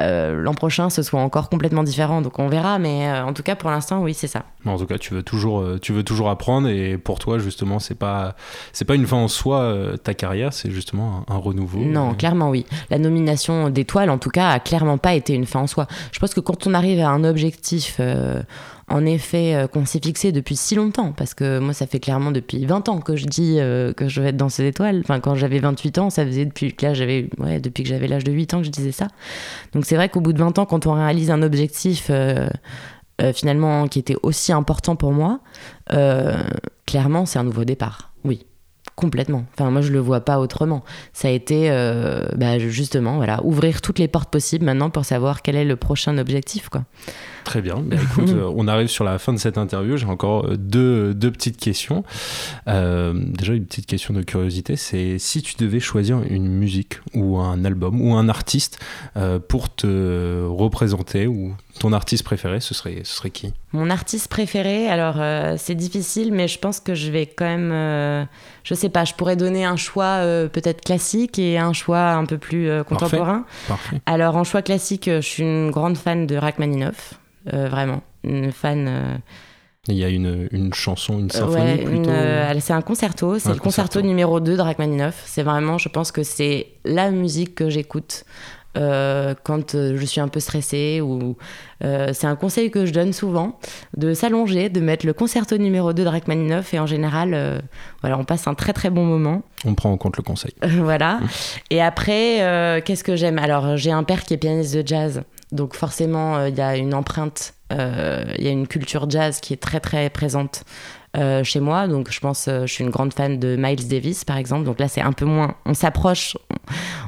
euh, l'an prochain ce soit encore complètement différent. Donc on verra, mais euh, en tout cas pour l'instant oui c'est ça. En tout cas tu veux toujours, euh, tu veux toujours apprendre et pour toi justement c'est pas c'est pas une fin en soi ta carrière, c'est justement un, un, renouveau. Non clairement oui. La nomination d'étoiles en tout cas a clairement pas été une fin en soi. Je pense que quand on arrive à un objectif en effet euh, qu'on s'est fixé depuis si longtemps, parce que moi ça fait clairement depuis 20 ans que je dis euh, que je vais être dans ces étoiles. Enfin quand j'avais 28 ans, ça faisait depuis que j'avais ouais, depuis que j'avais l'âge de 8 ans que je disais ça. Donc c'est vrai qu'au bout de 20 ans quand on réalise un objectif euh, finalement qui était aussi important pour moi, clairement c'est un nouveau départ. Oui. Complètement. Enfin, moi, je le vois pas autrement. Ça a été, bah, justement, voilà, ouvrir toutes les portes possibles maintenant pour savoir quel est le prochain objectif, quoi. Très bien. Bah, écoute, euh, on arrive sur la fin de cette interview. J'ai encore euh, deux, deux petites questions. Euh, déjà, une petite question de curiosité, c'est si tu devais choisir une musique ou un album ou un artiste euh, pour te représenter ou ton artiste préféré, ce serait, ce serait qui? Mon artiste préféré, alors euh, c'est difficile, mais je pense que je vais quand même, euh, je sais pas, je pourrais donner un choix euh, peut-être classique et un choix un peu plus contemporain. Parfait. Parfait. Alors en choix classique, je suis une grande fan de Rachmaninoff, vraiment, une fan. Il y a une, une chanson, une symphonie ouais, plutôt une, C'est un concerto, c'est le concerto, concerto. numéro 2 de Rachmaninoff. C'est vraiment, je pense que c'est la musique que j'écoute euh, quand euh, je suis un peu stressée ou euh, c'est un conseil que je donne souvent de s'allonger, de mettre le concerto numéro 2 de Rachmaninoff et en général euh, voilà, on passe un très très bon moment. On prend en compte le conseil. voilà. Et après euh, qu'est-ce que j'aime? Alors j'ai un père qui est pianiste de jazz. Donc forcément, euh, il y a une empreinte, euh, il y a une culture jazz qui est très très présente euh, chez moi. Donc je pense, euh, je suis une grande fan de Miles Davis par exemple. Donc là c'est un peu moins, on s'approche,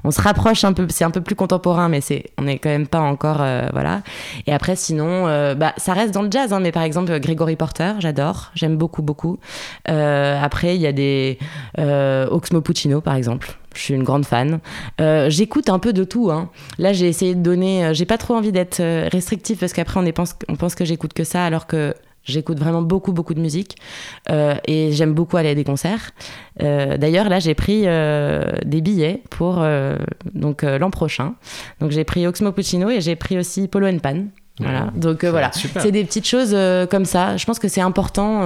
on, se rapproche un peu, c'est un peu plus contemporain, mais c'est, on n'est quand même pas encore, voilà. Et après sinon, bah ça reste dans le jazz, hein, mais par exemple Gregory Porter, j'adore, j'aime beaucoup beaucoup. Après il y a des Oxmo Puccino par exemple. Je suis une grande fan. Euh, J'écoute un peu de tout. Hein. Là, j'ai essayé de donner. Euh, j'ai pas trop envie d'être euh, restrictif parce qu'après, on, pense, on pense que j'écoute que ça, alors que j'écoute vraiment beaucoup, beaucoup de musique. Euh, et j'aime beaucoup aller à des concerts. Euh, D'ailleurs, là, j'ai pris euh, des billets pour donc l'an prochain. Donc, j'ai pris Oxmo Puccino et j'ai pris aussi Polo and Pan. Voilà. Donc, voilà. C'est des petites choses comme ça. Je pense que c'est important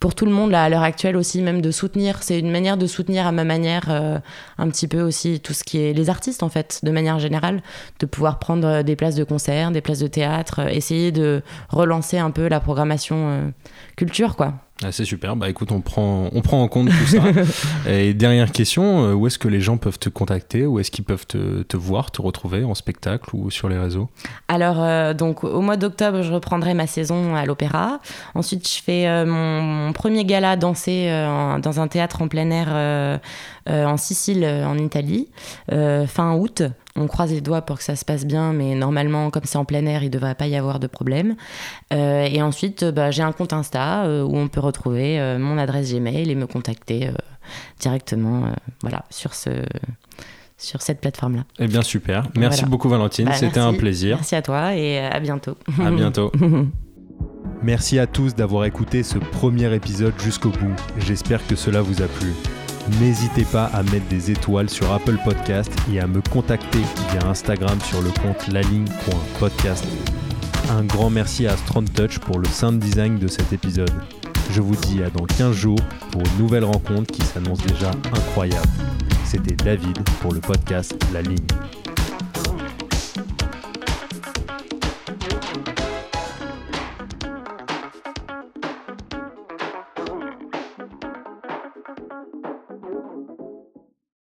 pour tout le monde là, à l'heure actuelle aussi, même de soutenir. C'est une manière de soutenir à ma manière euh, un petit peu aussi tout ce qui est les artistes en fait, de manière générale, de pouvoir prendre des places de concert, des places de théâtre, euh, essayer de relancer un peu la programmation euh, culture quoi. Ah, c'est super. Bah écoute, on prend, on prend en compte tout ça. Et dernière question, où est-ce que les gens peuvent te contacter Où est-ce qu'ils peuvent te, te, voir, te retrouver en spectacle ou sur les réseaux? Alors, euh, donc au mois d'octobre, je reprendrai ma saison à l'opéra. Ensuite, je fais euh, mon, mon, premier gala dansé euh, en, dans un théâtre en plein air en Sicile, en Italie, fin août. On croise les doigts pour que ça se passe bien, mais normalement, comme c'est en plein air, il ne devrait pas y avoir de problème. Euh, et ensuite, bah, j'ai un compte Insta euh, où on peut retrouver euh, mon adresse Gmail et me contacter directement voilà, sur, ce, sur cette plateforme-là. Eh bien, super. Merci voilà. beaucoup, Valentine. Bah, C'était un plaisir. Merci à toi et à bientôt. À bientôt. Merci à tous d'avoir écouté ce premier épisode jusqu'au bout. J'espère que cela vous a plu. N'hésitez pas à mettre des étoiles sur Apple Podcast et à me contacter via Instagram sur le compte laligne.podcast. Un grand merci à Strand Touch pour le sound design de cet épisode. Je vous dis à dans 15 jours pour une nouvelle rencontre qui s'annonce déjà incroyable. C'était David pour le podcast La Ligne.